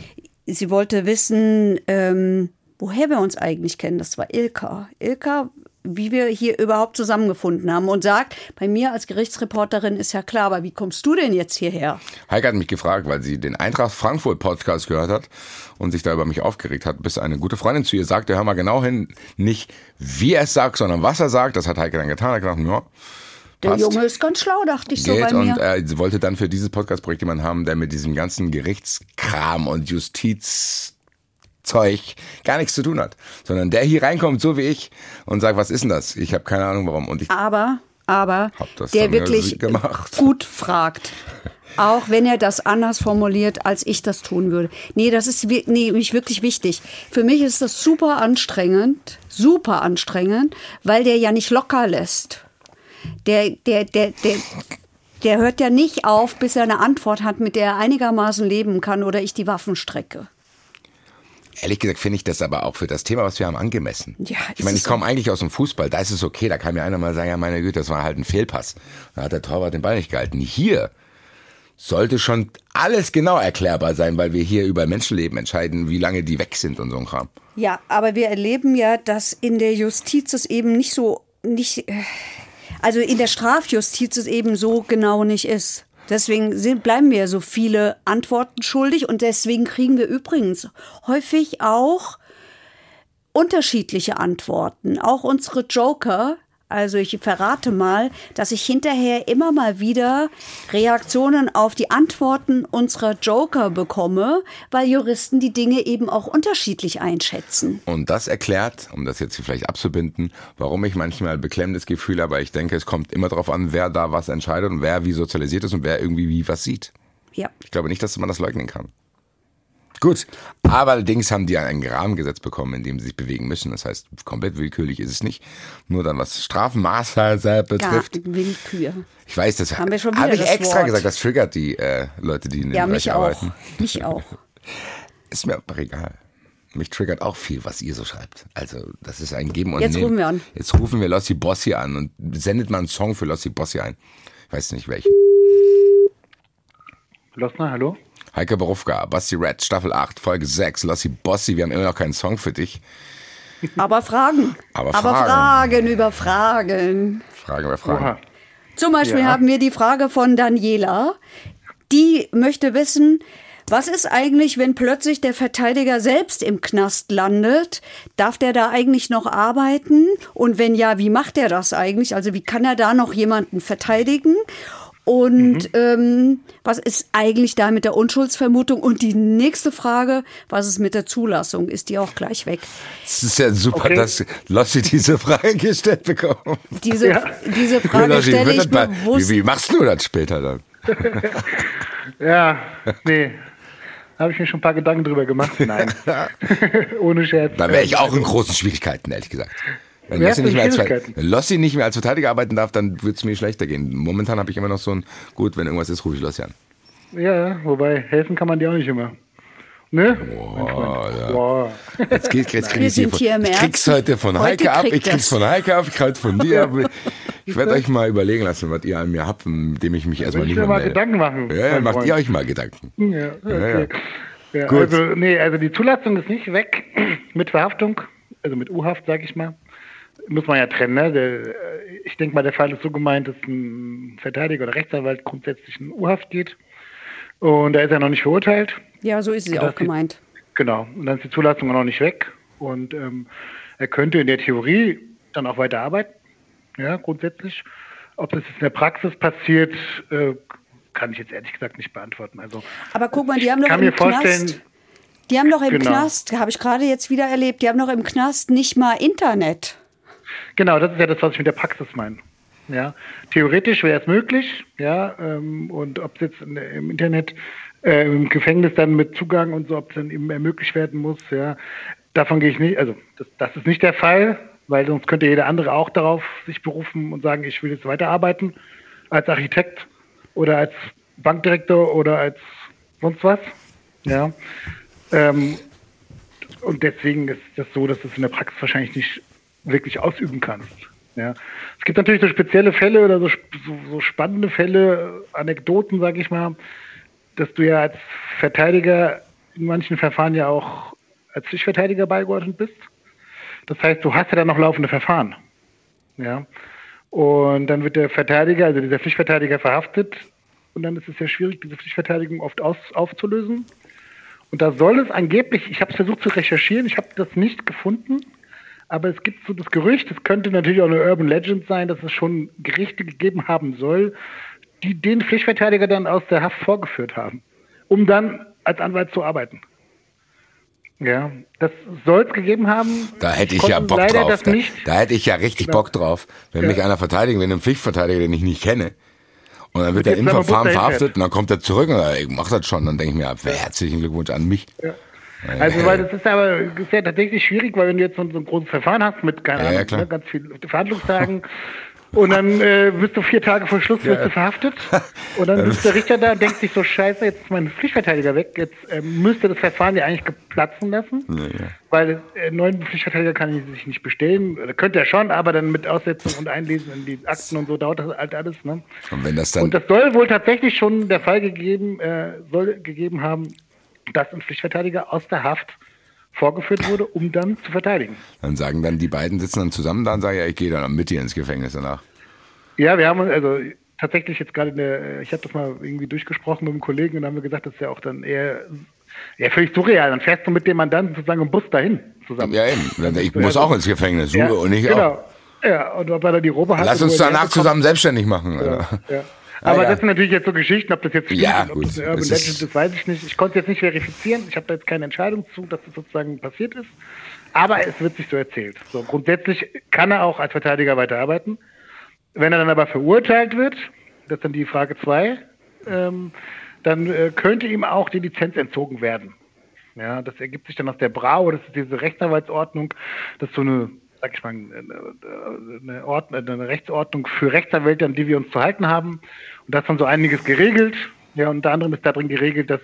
sie wollte wissen, ähm, woher wir uns eigentlich kennen. Das war Ilka. Ilka, wie wir hier überhaupt zusammengefunden haben und sagt, bei mir als Gerichtsreporterin ist ja klar, aber wie kommst du denn jetzt hierher? Heike hat mich gefragt, weil sie den Eintracht Frankfurt Podcast gehört hat und sich da über mich aufgeregt hat, bis eine gute Freundin zu ihr sagte, hör mal genau hin, nicht wie er es sagt, sondern was er sagt. Das hat Heike dann getan. Er hat gedacht, ja, Der. Junge ist ganz schlau, dachte ich so bei und mir. äh, sie wollte dann für dieses Podcast-Projekt jemanden haben, der mit diesem ganzen Gerichtskram und Justizzeug gar nichts zu tun hat, sondern der hier reinkommt, so wie ich, und sagt, was ist denn das? Ich habe keine Ahnung warum. Und ich aber, aber der wirklich gut fragt. Auch wenn er das anders formuliert, als ich das tun würde. Nee, das ist nee, mich wirklich wichtig. Für mich ist das super anstrengend, super anstrengend, weil der ja nicht locker lässt. Der, der, der, der, der hört ja nicht auf, bis er eine Antwort hat, mit der er einigermaßen leben kann oder ich die Waffen strecke. Ehrlich gesagt finde ich das aber auch für das Thema, was wir haben, angemessen. Ja, ich meine, ich komme eigentlich aus dem Fußball, da ist es okay, da kann mir einer mal sagen, ja meine Güte, das war halt ein Fehlpass. Da hat der Torwart den Ball nicht gehalten. Hier sollte schon alles genau erklärbar sein, weil wir hier über Menschenleben entscheiden, wie lange die weg sind und so ein Kram. Ja, aber wir erleben ja, dass in der Justiz es eben nicht so, nicht, äh, also in der Strafjustiz es eben so genau nicht ist. Deswegen sind, bleiben wir so viele Antworten schuldig und deswegen kriegen wir übrigens häufig auch unterschiedliche Antworten. Auch unsere Joker also ich verrate mal, dass ich hinterher immer mal wieder Reaktionen auf die Antworten unserer Joker bekomme, weil Juristen die Dinge eben auch unterschiedlich einschätzen. Und das erklärt, um das jetzt hier vielleicht abzubinden, warum ich manchmal beklemmendes Gefühl habe. Ich denke, es kommt immer darauf an, wer da was entscheidet und wer wie sozialisiert ist und wer irgendwie wie was sieht. Ja. Ich glaube nicht, dass man das leugnen kann. Gut, aber allerdings haben die ein Rahmengesetz bekommen, in dem sie sich bewegen müssen. Das heißt, komplett willkürlich ist es nicht. Nur dann, was Strafmaße <laughs> betrifft. Ja, Willkür. Ich weiß, das habe ich das extra Wort. gesagt. Das triggert die äh, Leute, die in dem Ja, Bereich arbeiten. Mich auch. <laughs> Ist mir aber egal. Mich triggert auch viel, was ihr so schreibt. Also, das ist ein Geben und Jetzt Nehmen. rufen wir an. Jetzt rufen wir Lossi Bossi an und sendet mal einen Song für Lossi Bossi ein. Ich weiß nicht welchen. Losner, hallo? Heike Berufka, Basti Red, Staffel 8, Folge 6, Lossi Bossi, wir haben immer noch keinen Song für dich. Aber Fragen. Aber Aber Fragen. Fragen über Fragen. Fragen wir Fragen. Oha. Zum Beispiel Ja. haben wir die Frage von Daniela. Die möchte wissen, was ist eigentlich, wenn plötzlich der Verteidiger selbst im Knast landet? Darf der da eigentlich noch arbeiten? Und wenn ja, wie macht er das eigentlich? Also wie kann er da noch jemanden verteidigen? Und ähm, was ist eigentlich da mit der Unschuldsvermutung? Und die nächste Frage, was ist mit der Zulassung? Ist die auch gleich weg? Es ist ja super, Okay. dass Lossi diese Frage gestellt bekommt. Diese, Ja. diese Frage Lossi, stelle ich mal- bewusst. wie, wie machst du das später dann? <laughs> Ja, nee. Habe ich mir schon ein paar Gedanken drüber gemacht. Nein. <laughs> <laughs> Ohne Scherz. Da wäre ich auch in großen Schwierigkeiten, ehrlich gesagt. Wenn Lossi, nicht mehr als, wenn Lossi nicht mehr als Verteidiger arbeiten darf, dann wird es mir schlechter gehen. Momentan habe ich immer noch so ein, gut, wenn irgendwas ist, rufe ich Lossi an. Ja, wobei helfen kann man dir auch nicht immer. Ne? Oh, ja. Boah. Jetzt, geht, jetzt krieg Wir ich von, hier im ich krieg's heute von Heute Heike ab, ich krieg's das. von Heike ab, ich krieg's von dir ab. <laughs> Ich werde euch mal überlegen lassen, was ihr an mir habt, mit dem ich mich erstmal nicht ich mir mehr mal melde. Gedanken machen. Ja, ja, macht Freund. ihr euch mal Gedanken. Ja, okay. Ja, Gut. Also, nee, also die Zulassung ist nicht weg <clears throat> mit Verhaftung, also mit U-Haft, sag ich mal. Muss man ja trennen. Ne? Der, äh, ich denke mal, der Fall ist so gemeint, dass ein Verteidiger oder Rechtsanwalt grundsätzlich in U-Haft geht. Und da ist er noch nicht verurteilt. Ja, so ist sie auch gemeint. Genau. Und dann ist die Zulassung noch nicht weg. Und ähm, er könnte in der Theorie dann auch weiter arbeiten. Ja, grundsätzlich. Ob das jetzt in der Praxis passiert, äh, kann ich jetzt ehrlich gesagt nicht beantworten. Also Aber guck mal, die haben doch kann im mir vorstellen, Knast, die haben doch im Genau. Knast, habe ich gerade jetzt wieder erlebt, die haben doch im Knast nicht mal Internet. Genau, das ist ja das, was ich mit der Praxis meine. Ja, theoretisch wäre es möglich, ja, ähm, und ob es jetzt in, im Internet, äh, im Gefängnis dann mit Zugang und so, ob es dann eben ermöglicht werden muss, ja, davon gehe ich nicht, also das, das ist nicht der Fall, weil sonst könnte jeder andere auch darauf sich berufen und sagen, ich will jetzt weiterarbeiten als Architekt oder als Bankdirektor oder als sonst was, ja. Ähm, und deswegen ist das so, dass es in der Praxis wahrscheinlich nicht wirklich ausüben kannst. Ja. Es gibt natürlich so spezielle Fälle oder so, so, so spannende Fälle, Anekdoten, sage ich mal, dass du ja als Verteidiger in manchen Verfahren ja auch als Pflichtverteidiger beigeordnet bist. Das heißt, du hast ja dann noch laufende Verfahren. Ja. Und dann wird der Verteidiger, also dieser Pflichtverteidiger verhaftet und dann ist es ja schwierig, diese Pflichtverteidigung oft aus, aufzulösen. Und da soll es angeblich, ich habe es versucht zu recherchieren, ich habe das nicht gefunden, aber es gibt so das Gerücht, es könnte natürlich auch eine Urban Legend sein, dass es schon Gerichte gegeben haben soll, die den Pflichtverteidiger dann aus der Haft vorgeführt haben, um dann als Anwalt zu arbeiten. Ja, das soll es gegeben haben. Da hätte ich Konnten ja Bock drauf. Da, da hätte ich ja richtig Genau. Bock drauf, wenn Ja. mich einer verteidigt, wenn ein Pflichtverteidiger, den ich nicht kenne. Und dann wird er im Verfahren verhaftet und dann kommt er zurück und sagt, ich mach das schon. Dann denke ich mir, ja, herzlichen Glückwunsch an mich. Also, weil das ist aber das ist ja tatsächlich schwierig, weil wenn du jetzt so ein, so ein großes Verfahren hast mit keine Ahnung, ne, ganz vielen Verhandlungstagen <laughs> und dann äh, bist du vier Tage vor Schluss wirst du verhaftet <laughs> und dann sitzt der Richter da und denkt sich so Scheiße, jetzt ist mein Pflichtverteidiger weg, jetzt äh, müsste das Verfahren ja eigentlich geplatzen lassen, weil äh, neuen Pflichtverteidiger kann ich sich nicht bestellen, oder könnte er schon, aber dann mit Aussetzung und Einlesen in die Akten und so dauert das halt alles. Ne? Und wenn das dann, Und das soll wohl tatsächlich schon der Fall gegeben, äh, soll gegeben haben, dass ein Pflichtverteidiger aus der Haft vorgeführt wurde, um dann zu verteidigen. dann sagen dann die beiden sitzen dann zusammen da und sagen, ja, ich gehe dann mit dir ins Gefängnis danach. Ja, wir haben uns, also tatsächlich jetzt gerade, eine, ich habe das mal irgendwie durchgesprochen mit einem Kollegen und dann haben wir gesagt, das ist ja auch dann eher, ja, völlig surreal. Dann fährst du mit dem Mandanten sozusagen im Bus dahin zusammen. Ja, eben. Ich muss auch ins Gefängnis, ja, und ich genau. auch. Ja, und ob er dann die Robe hat. Lass uns danach zusammen selbstständig machen. Ja, ja. Aber ja. das sind natürlich jetzt so Geschichten, ob das jetzt stimmt, ja, ob das Urban Legend ist, das weiß ich nicht. Ich konnte es jetzt nicht verifizieren. Ich habe da jetzt keine Entscheidung zu, dass das sozusagen passiert ist. Aber es wird sich so erzählt. So, grundsätzlich kann er auch als Verteidiger weiterarbeiten. Wenn er dann aber verurteilt wird, das ist dann die Frage zwei, ähm, dann äh, könnte ihm auch die Lizenz entzogen werden. Ja, das ergibt sich dann aus der BRAU, das ist diese Rechtsanwaltsordnung, das ist so eine sag ich mal, eine, Ordnung, eine Rechtsordnung für Rechtsanwälte, an die wir uns zu halten haben. Und da ist dann so einiges geregelt. Ja, unter anderem ist darin geregelt, dass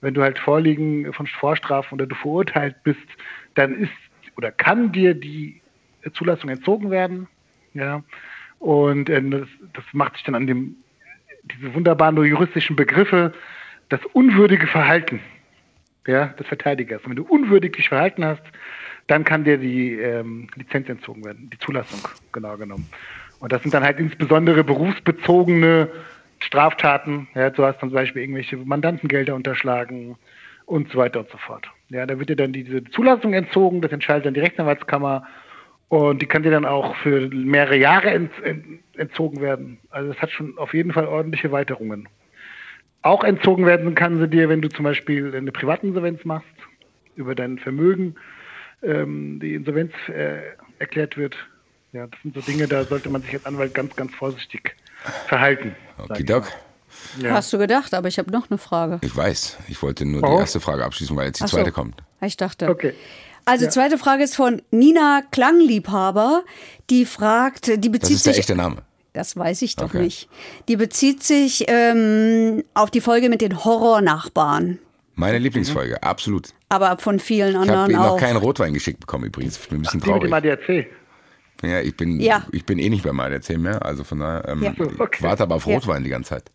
wenn du halt Vorliegen von Vorstrafen oder du verurteilt bist, dann ist oder kann dir die Zulassung entzogen werden. Ja. Und äh, das, das macht sich dann an dem, diese wunderbaren juristischen Begriffe, das unwürdige Verhalten ja, des Verteidigers. Und wenn du unwürdig dich verhalten hast, dann kann dir die ähm, Lizenz entzogen werden, die Zulassung genau genommen. Und das sind dann halt insbesondere berufsbezogene Straftaten. Ja, du hast zum Beispiel irgendwelche Mandantengelder unterschlagen und so weiter und so fort. Ja, da wird dir dann diese Zulassung entzogen, das entscheidet dann die Rechtsanwaltskammer und die kann dir dann auch für mehrere Jahre ent, ent, entzogen werden. Also das hat schon auf jeden Fall ordentliche Weiterungen. Auch entzogen werden kann sie dir, wenn du zum Beispiel eine Privatinsolvenz machst über dein Vermögen ähm, die Insolvenz äh, erklärt wird. Ja, das sind so Dinge, da sollte man sich als Anwalt ganz, ganz vorsichtig verhalten. Okay, Doc. Ja. Hast du gedacht, aber ich habe noch eine Frage. Ich weiß, ich wollte nur oh. die erste Frage abschließen, weil jetzt die Ach zweite so. kommt. Ich dachte. Okay. Also ja. zweite Frage ist von Nina Klangliebhaber, die fragt, die bezieht sich. Das ist der echte Name. Das weiß ich doch okay. nicht. Die bezieht sich ähm, auf die Folge mit den Horrornachbarn. Meine Lieblingsfolge, absolut. Aber von vielen anderen ich habe noch keinen Rotwein geschickt bekommen übrigens. Ich bin ein bisschen traurig. Die mit dem ADAC. Ja, ich bin, ja. ich bin eh nicht beim ADAC mehr. Also von daher, ähm, ja. okay. ich warte aber auf Rotwein ja. die ganze Zeit.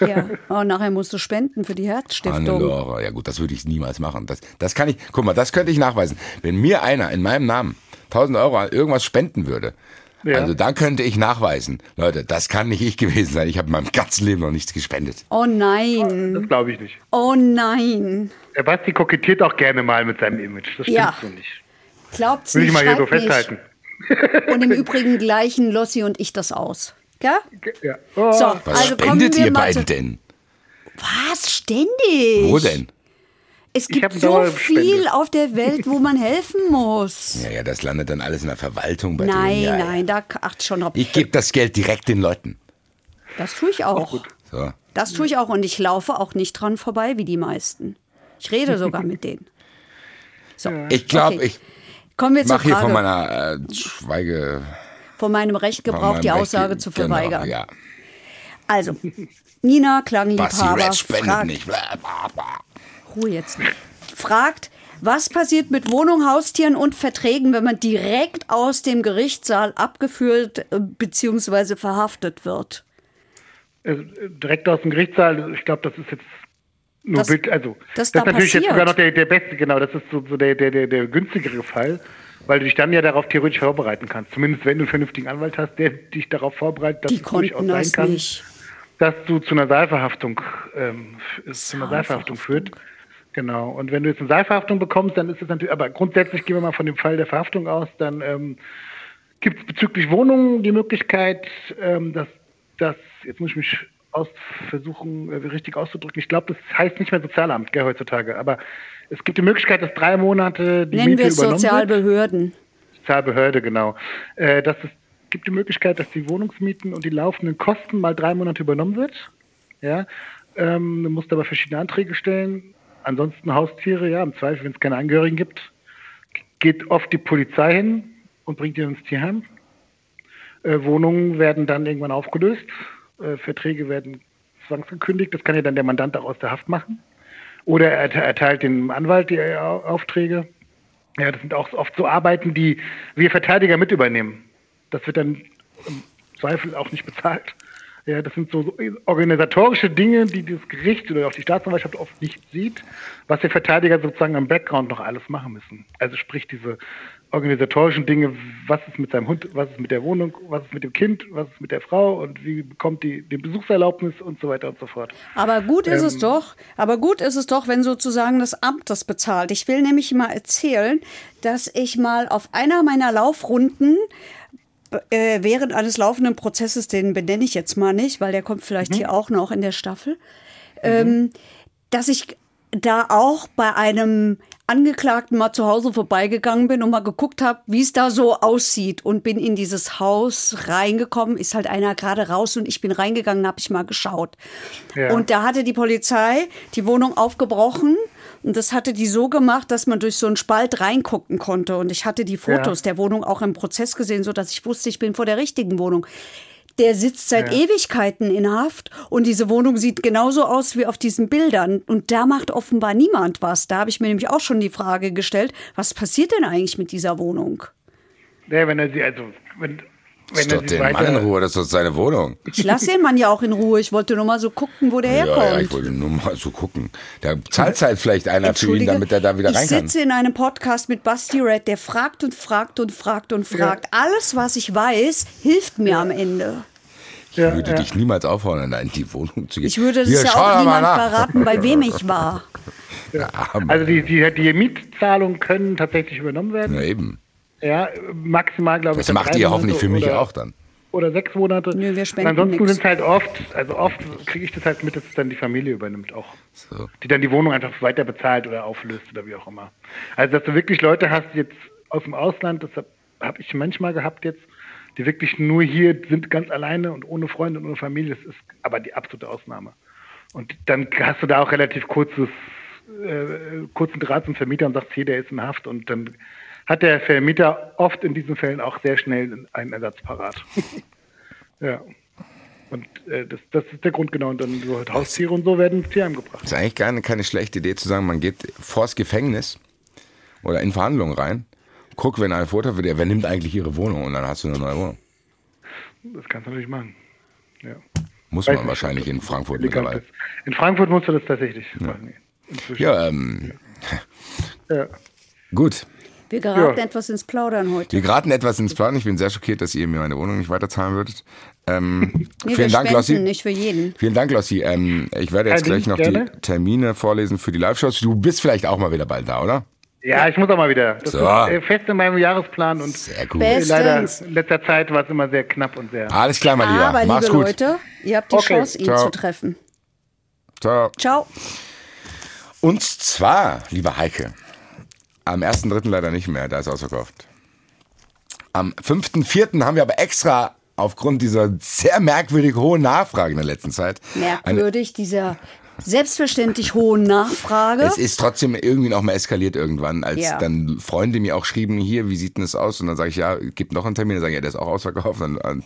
Ja, und oh, nachher musst du spenden für die Herzstiftung. Hannelore, ja gut, das würde ich niemals machen. Das, das kann ich, guck mal, das könnte ich nachweisen. Wenn mir einer in meinem Namen 1000 Euro an irgendwas spenden würde, ja. Also dann könnte ich nachweisen, Leute, das kann nicht ich gewesen sein. Ich habe in meinem ganzen Leben noch nichts gespendet. Oh nein. Das glaube ich nicht. Oh nein. Der Basti kokettiert auch gerne mal mit seinem Image. Das stimmt ja. so nicht. Glaubt's Will nicht, ich mal hier so festhalten. Und im Übrigen gleichen Lossi und ich das aus. Ja? ja. Oh. So, Was also spendet ihr beiden denn? Was? Ständig? Wo denn? Es gibt so viel auf der Welt, wo man helfen muss. <laughs> Ja, ja, das landet dann alles in der Verwaltung bei Nein, denen. Ja, nein, da acht schon drauf. Ich gebe das Geld direkt den Leuten. Das tue ich auch. So. Das tue ich auch und ich laufe auch nicht dran vorbei wie die meisten. Ich rede sogar <laughs> mit denen. So, ich glaube, okay. ich Kommen wir zur mache hier von Frage. meiner äh, Schweige. Von meinem Recht Gebrauch, die Recht- Aussage zu genau, verweigern. ja. Also, Nina spendet fragt, nicht. Bla, bla, bla. Ruhe jetzt nicht. fragt, was passiert mit Wohnung, Haustieren und Verträgen, wenn man direkt aus dem Gerichtssaal abgeführt äh, bzw. verhaftet wird? Also, direkt aus dem Gerichtssaal, ich glaube, das ist jetzt nur Das- Bild, also das das da ist natürlich passiert. jetzt sogar noch der, der beste, genau, das ist so, so der, der, der, der günstigere Fall, weil du dich dann ja darauf theoretisch vorbereiten kannst. Zumindest wenn du einen vernünftigen Anwalt hast, der dich darauf vorbereitet, dass Die es durchaus sein kann, nicht. dass du zu einer Saalverhaftung, ähm, zu einer Saalverhaftung führt. Genau. Und wenn du jetzt eine Saalverhaftung bekommst, dann ist es natürlich, aber grundsätzlich gehen wir mal von dem Fall der Verhaftung aus, dann ähm, gibt es bezüglich Wohnungen die Möglichkeit, ähm, dass das, jetzt muss ich mich aus, versuchen, äh, richtig auszudrücken, ich glaube, das heißt nicht mehr Sozialamt, gell, heutzutage, aber es gibt die Möglichkeit, dass drei Monate die Nennen Miete wir es übernommen wird. Sozialbehörden. Sozialbehörde, genau. Äh, dass es gibt die Möglichkeit, dass die Wohnungsmieten und die laufenden Kosten mal drei Monate übernommen wird. Ja, ähm, du musst aber verschiedene Anträge stellen. Ansonsten Haustiere, ja, im Zweifel, wenn es keine Angehörigen gibt, geht oft die Polizei hin und bringt die ins Tierheim. Äh, Wohnungen werden dann irgendwann aufgelöst. Äh, Verträge werden zwangsgekündigt. Das kann ja dann der Mandant auch aus der Haft machen. Oder er erte- erteilt dem Anwalt die äh, Au- Aufträge. Ja, das sind auch oft so Arbeiten, die wir Verteidiger mit übernehmen. Das wird dann im Zweifel auch nicht bezahlt. Ja, das sind so organisatorische Dinge, die das Gericht oder auch die Staatsanwaltschaft oft nicht sieht, was die Verteidiger sozusagen im Background noch alles machen müssen. Also sprich diese organisatorischen Dinge, was ist mit seinem Hund, was ist mit der Wohnung, was ist mit dem Kind, was ist mit der Frau und wie bekommt die die Besuchserlaubnis und so weiter und so fort. Aber gut ist Ähm. es doch, aber gut ist es doch, wenn sozusagen das Amt das bezahlt. Ich will nämlich mal erzählen, dass ich mal auf einer meiner Laufrunden äh, während eines laufenden Prozesses, den benenne ich jetzt mal nicht, weil der kommt vielleicht hier auch noch in der Staffel, ähm, dass ich da auch bei einem Angeklagten mal zu Hause vorbeigegangen bin und mal geguckt habe, wie es da so aussieht und bin in dieses Haus reingekommen. Ist halt einer gerade raus und ich bin reingegangen, habe ich mal geschaut. Ja. Und da hatte die Polizei die Wohnung aufgebrochen und das hatte die so gemacht, dass man durch so einen Spalt reingucken konnte. Und ich hatte die Fotos der Wohnung auch im Prozess gesehen, so dass ich wusste, ich bin vor der richtigen Wohnung. Der sitzt seit Ewigkeiten in Haft und diese Wohnung sieht genauso aus wie auf diesen Bildern. Und da macht offenbar niemand was. Da habe ich mir nämlich auch schon die Frage gestellt, was passiert denn eigentlich mit dieser Wohnung? Ja, wenn er sie, also, wenn, wenn Lass doch sie den Mann in Ruhe, das ist seine Wohnung. Ich lasse den Mann ja auch in Ruhe. Ich wollte nur mal so gucken, wo der Ja, ja, ich herkommt. wollte nur mal so gucken. Da zahlt halt vielleicht einer für ihn, damit er da wieder ich rein kann. sitze in einem Podcast mit Basti Red, der fragt und fragt und fragt und fragt. Alles, was ich weiß, hilft mir am Ende. Ich würde dich niemals auffordern, da in die Wohnung zu gehen. Ich würde das Hier, ja auch doch niemand nach. verraten, bei wem ich war. Ja, <laughs> also die, die, die Mietzahlungen können tatsächlich übernommen werden. na eben. Ja, maximal glaube ich. Das macht drei ihr hoffentlich Monate für mich oder, auch dann. Oder sechs Monate. Nö, wir spenden ansonsten sind es halt oft, also oft kriege ich das halt mit, dass es dann die Familie übernimmt auch. So. Die dann die Wohnung einfach weiter bezahlt oder auflöst oder wie auch immer. Also dass du wirklich Leute hast jetzt aus dem Ausland, das habe hab ich manchmal gehabt jetzt, die wirklich nur hier sind ganz alleine und ohne Freunde und ohne Familie. Das ist aber die absolute Ausnahme. Und dann hast du da auch relativ kurzes, äh, kurzen Draht zum Vermieter und sagst, hier, der ist in Haft und dann hat der Vermieter oft in diesen Fällen auch sehr schnell einen Ersatz parat. <laughs> ja. Und äh, das, das ist der Grund genau. Und dann so halt Haustiere und so werden ins Tierheim gebracht. Das ist eigentlich keine, keine schlechte Idee zu sagen, man geht vors Gefängnis oder in Verhandlungen rein, guck, wenn einer Vorteil wird, wer nimmt eigentlich ihre Wohnung und dann hast du eine neue Wohnung. Das kannst du natürlich machen. Ja. Muss Weiß man nicht, wahrscheinlich in Frankfurt mittlerweile. ist. In Frankfurt musst du das tatsächlich machen. Inzwischen. Ja, ähm, Ja. <laughs> gut. Wir geraten Ja. etwas ins Plaudern heute. Wir geraten etwas ins Plan. Ich bin sehr schockiert, dass ihr mir meine Wohnung nicht weiterzahlen würdet. Ähm, <laughs> Nee, wir vielen Dank, Lossi. nicht für jeden. Vielen Dank, Lossi. Ähm, ich werde jetzt Kein gleich noch gerne. die Termine vorlesen für die Live-Shows. Du bist vielleicht auch mal wieder bald da, oder? ja, ich muss auch mal wieder. Das So. ist äh, fest in meinem Jahresplan und Sehr gut. Best- leider in letzter Zeit war es immer sehr knapp und sehr. Alles klar, mein Lieber. Aber, Mach's liebe gut. Leute, ihr habt die Okay, Chance, ihn ciao. zu treffen. Ciao. Ciao. Und zwar, lieber Heike, am 1.3. leider nicht mehr, da ist ausverkauft. Am 5.4. haben wir aber extra aufgrund dieser sehr merkwürdig hohen Nachfrage in der letzten Zeit Merkwürdig, dieser selbstverständlich hohen Nachfrage. Es ist trotzdem irgendwie noch mal eskaliert irgendwann, als Ja. dann Freunde mir auch schrieben, hier, wie sieht denn das aus? Und dann sage ich, ja, gibt noch einen Termin. Dann sage ich, ja, der ist auch ausverkauft. Und dann,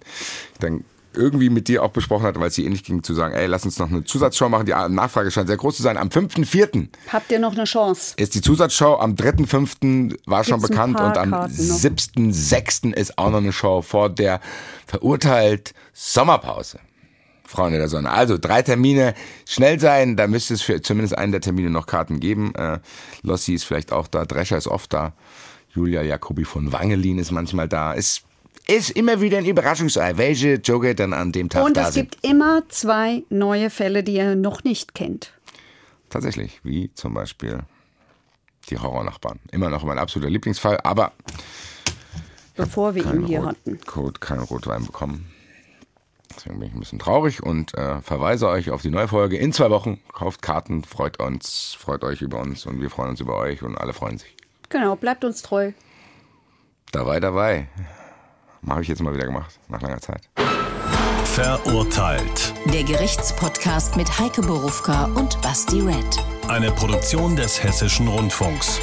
dann irgendwie mit dir auch besprochen hat, weil es dir ähnlich ging, zu sagen, ey, lass uns noch eine Zusatzshow machen. Die Nachfrage scheint sehr groß zu sein. Am 5.4. Habt ihr noch eine Chance? ist die Zusatzshow. Am 3.5. war schon Gibt's ein bekannt. Und am Karten noch? 7.6. ist auch noch eine Show vor der verurteilt Sommerpause. Freunde der Sonne. Also drei Termine, schnell sein, da müsste es für zumindest einen der Termine noch Karten geben. Äh, Lossi ist vielleicht auch da, Drescher ist oft da, Julia Jacobi von Wangelin ist manchmal da. Es ist immer wieder ein Überraschungsei, welche Joker dann an dem Tag Und da es sind. gibt immer zwei neue Fälle, die ihr noch nicht kennt. Tatsächlich, wie zum Beispiel die Horrornachbarn. Immer noch mein absoluter Lieblingsfall, aber Bevor wir ihn hier Rot, hatten. Code, keinen Rotwein bekommen. Deswegen bin ich ein bisschen traurig und äh, verweise euch auf die neue Folge in zwei Wochen. Kauft Karten, freut uns, freut euch über uns und wir freuen uns über euch und alle freuen sich. Genau, bleibt uns treu. Dabei, dabei. Habe ich jetzt mal wieder gemacht, nach langer Zeit. Verurteilt. Der Gerichtspodcast mit Heike Borufka und Basti Red. Eine Produktion des Hessischen Rundfunks.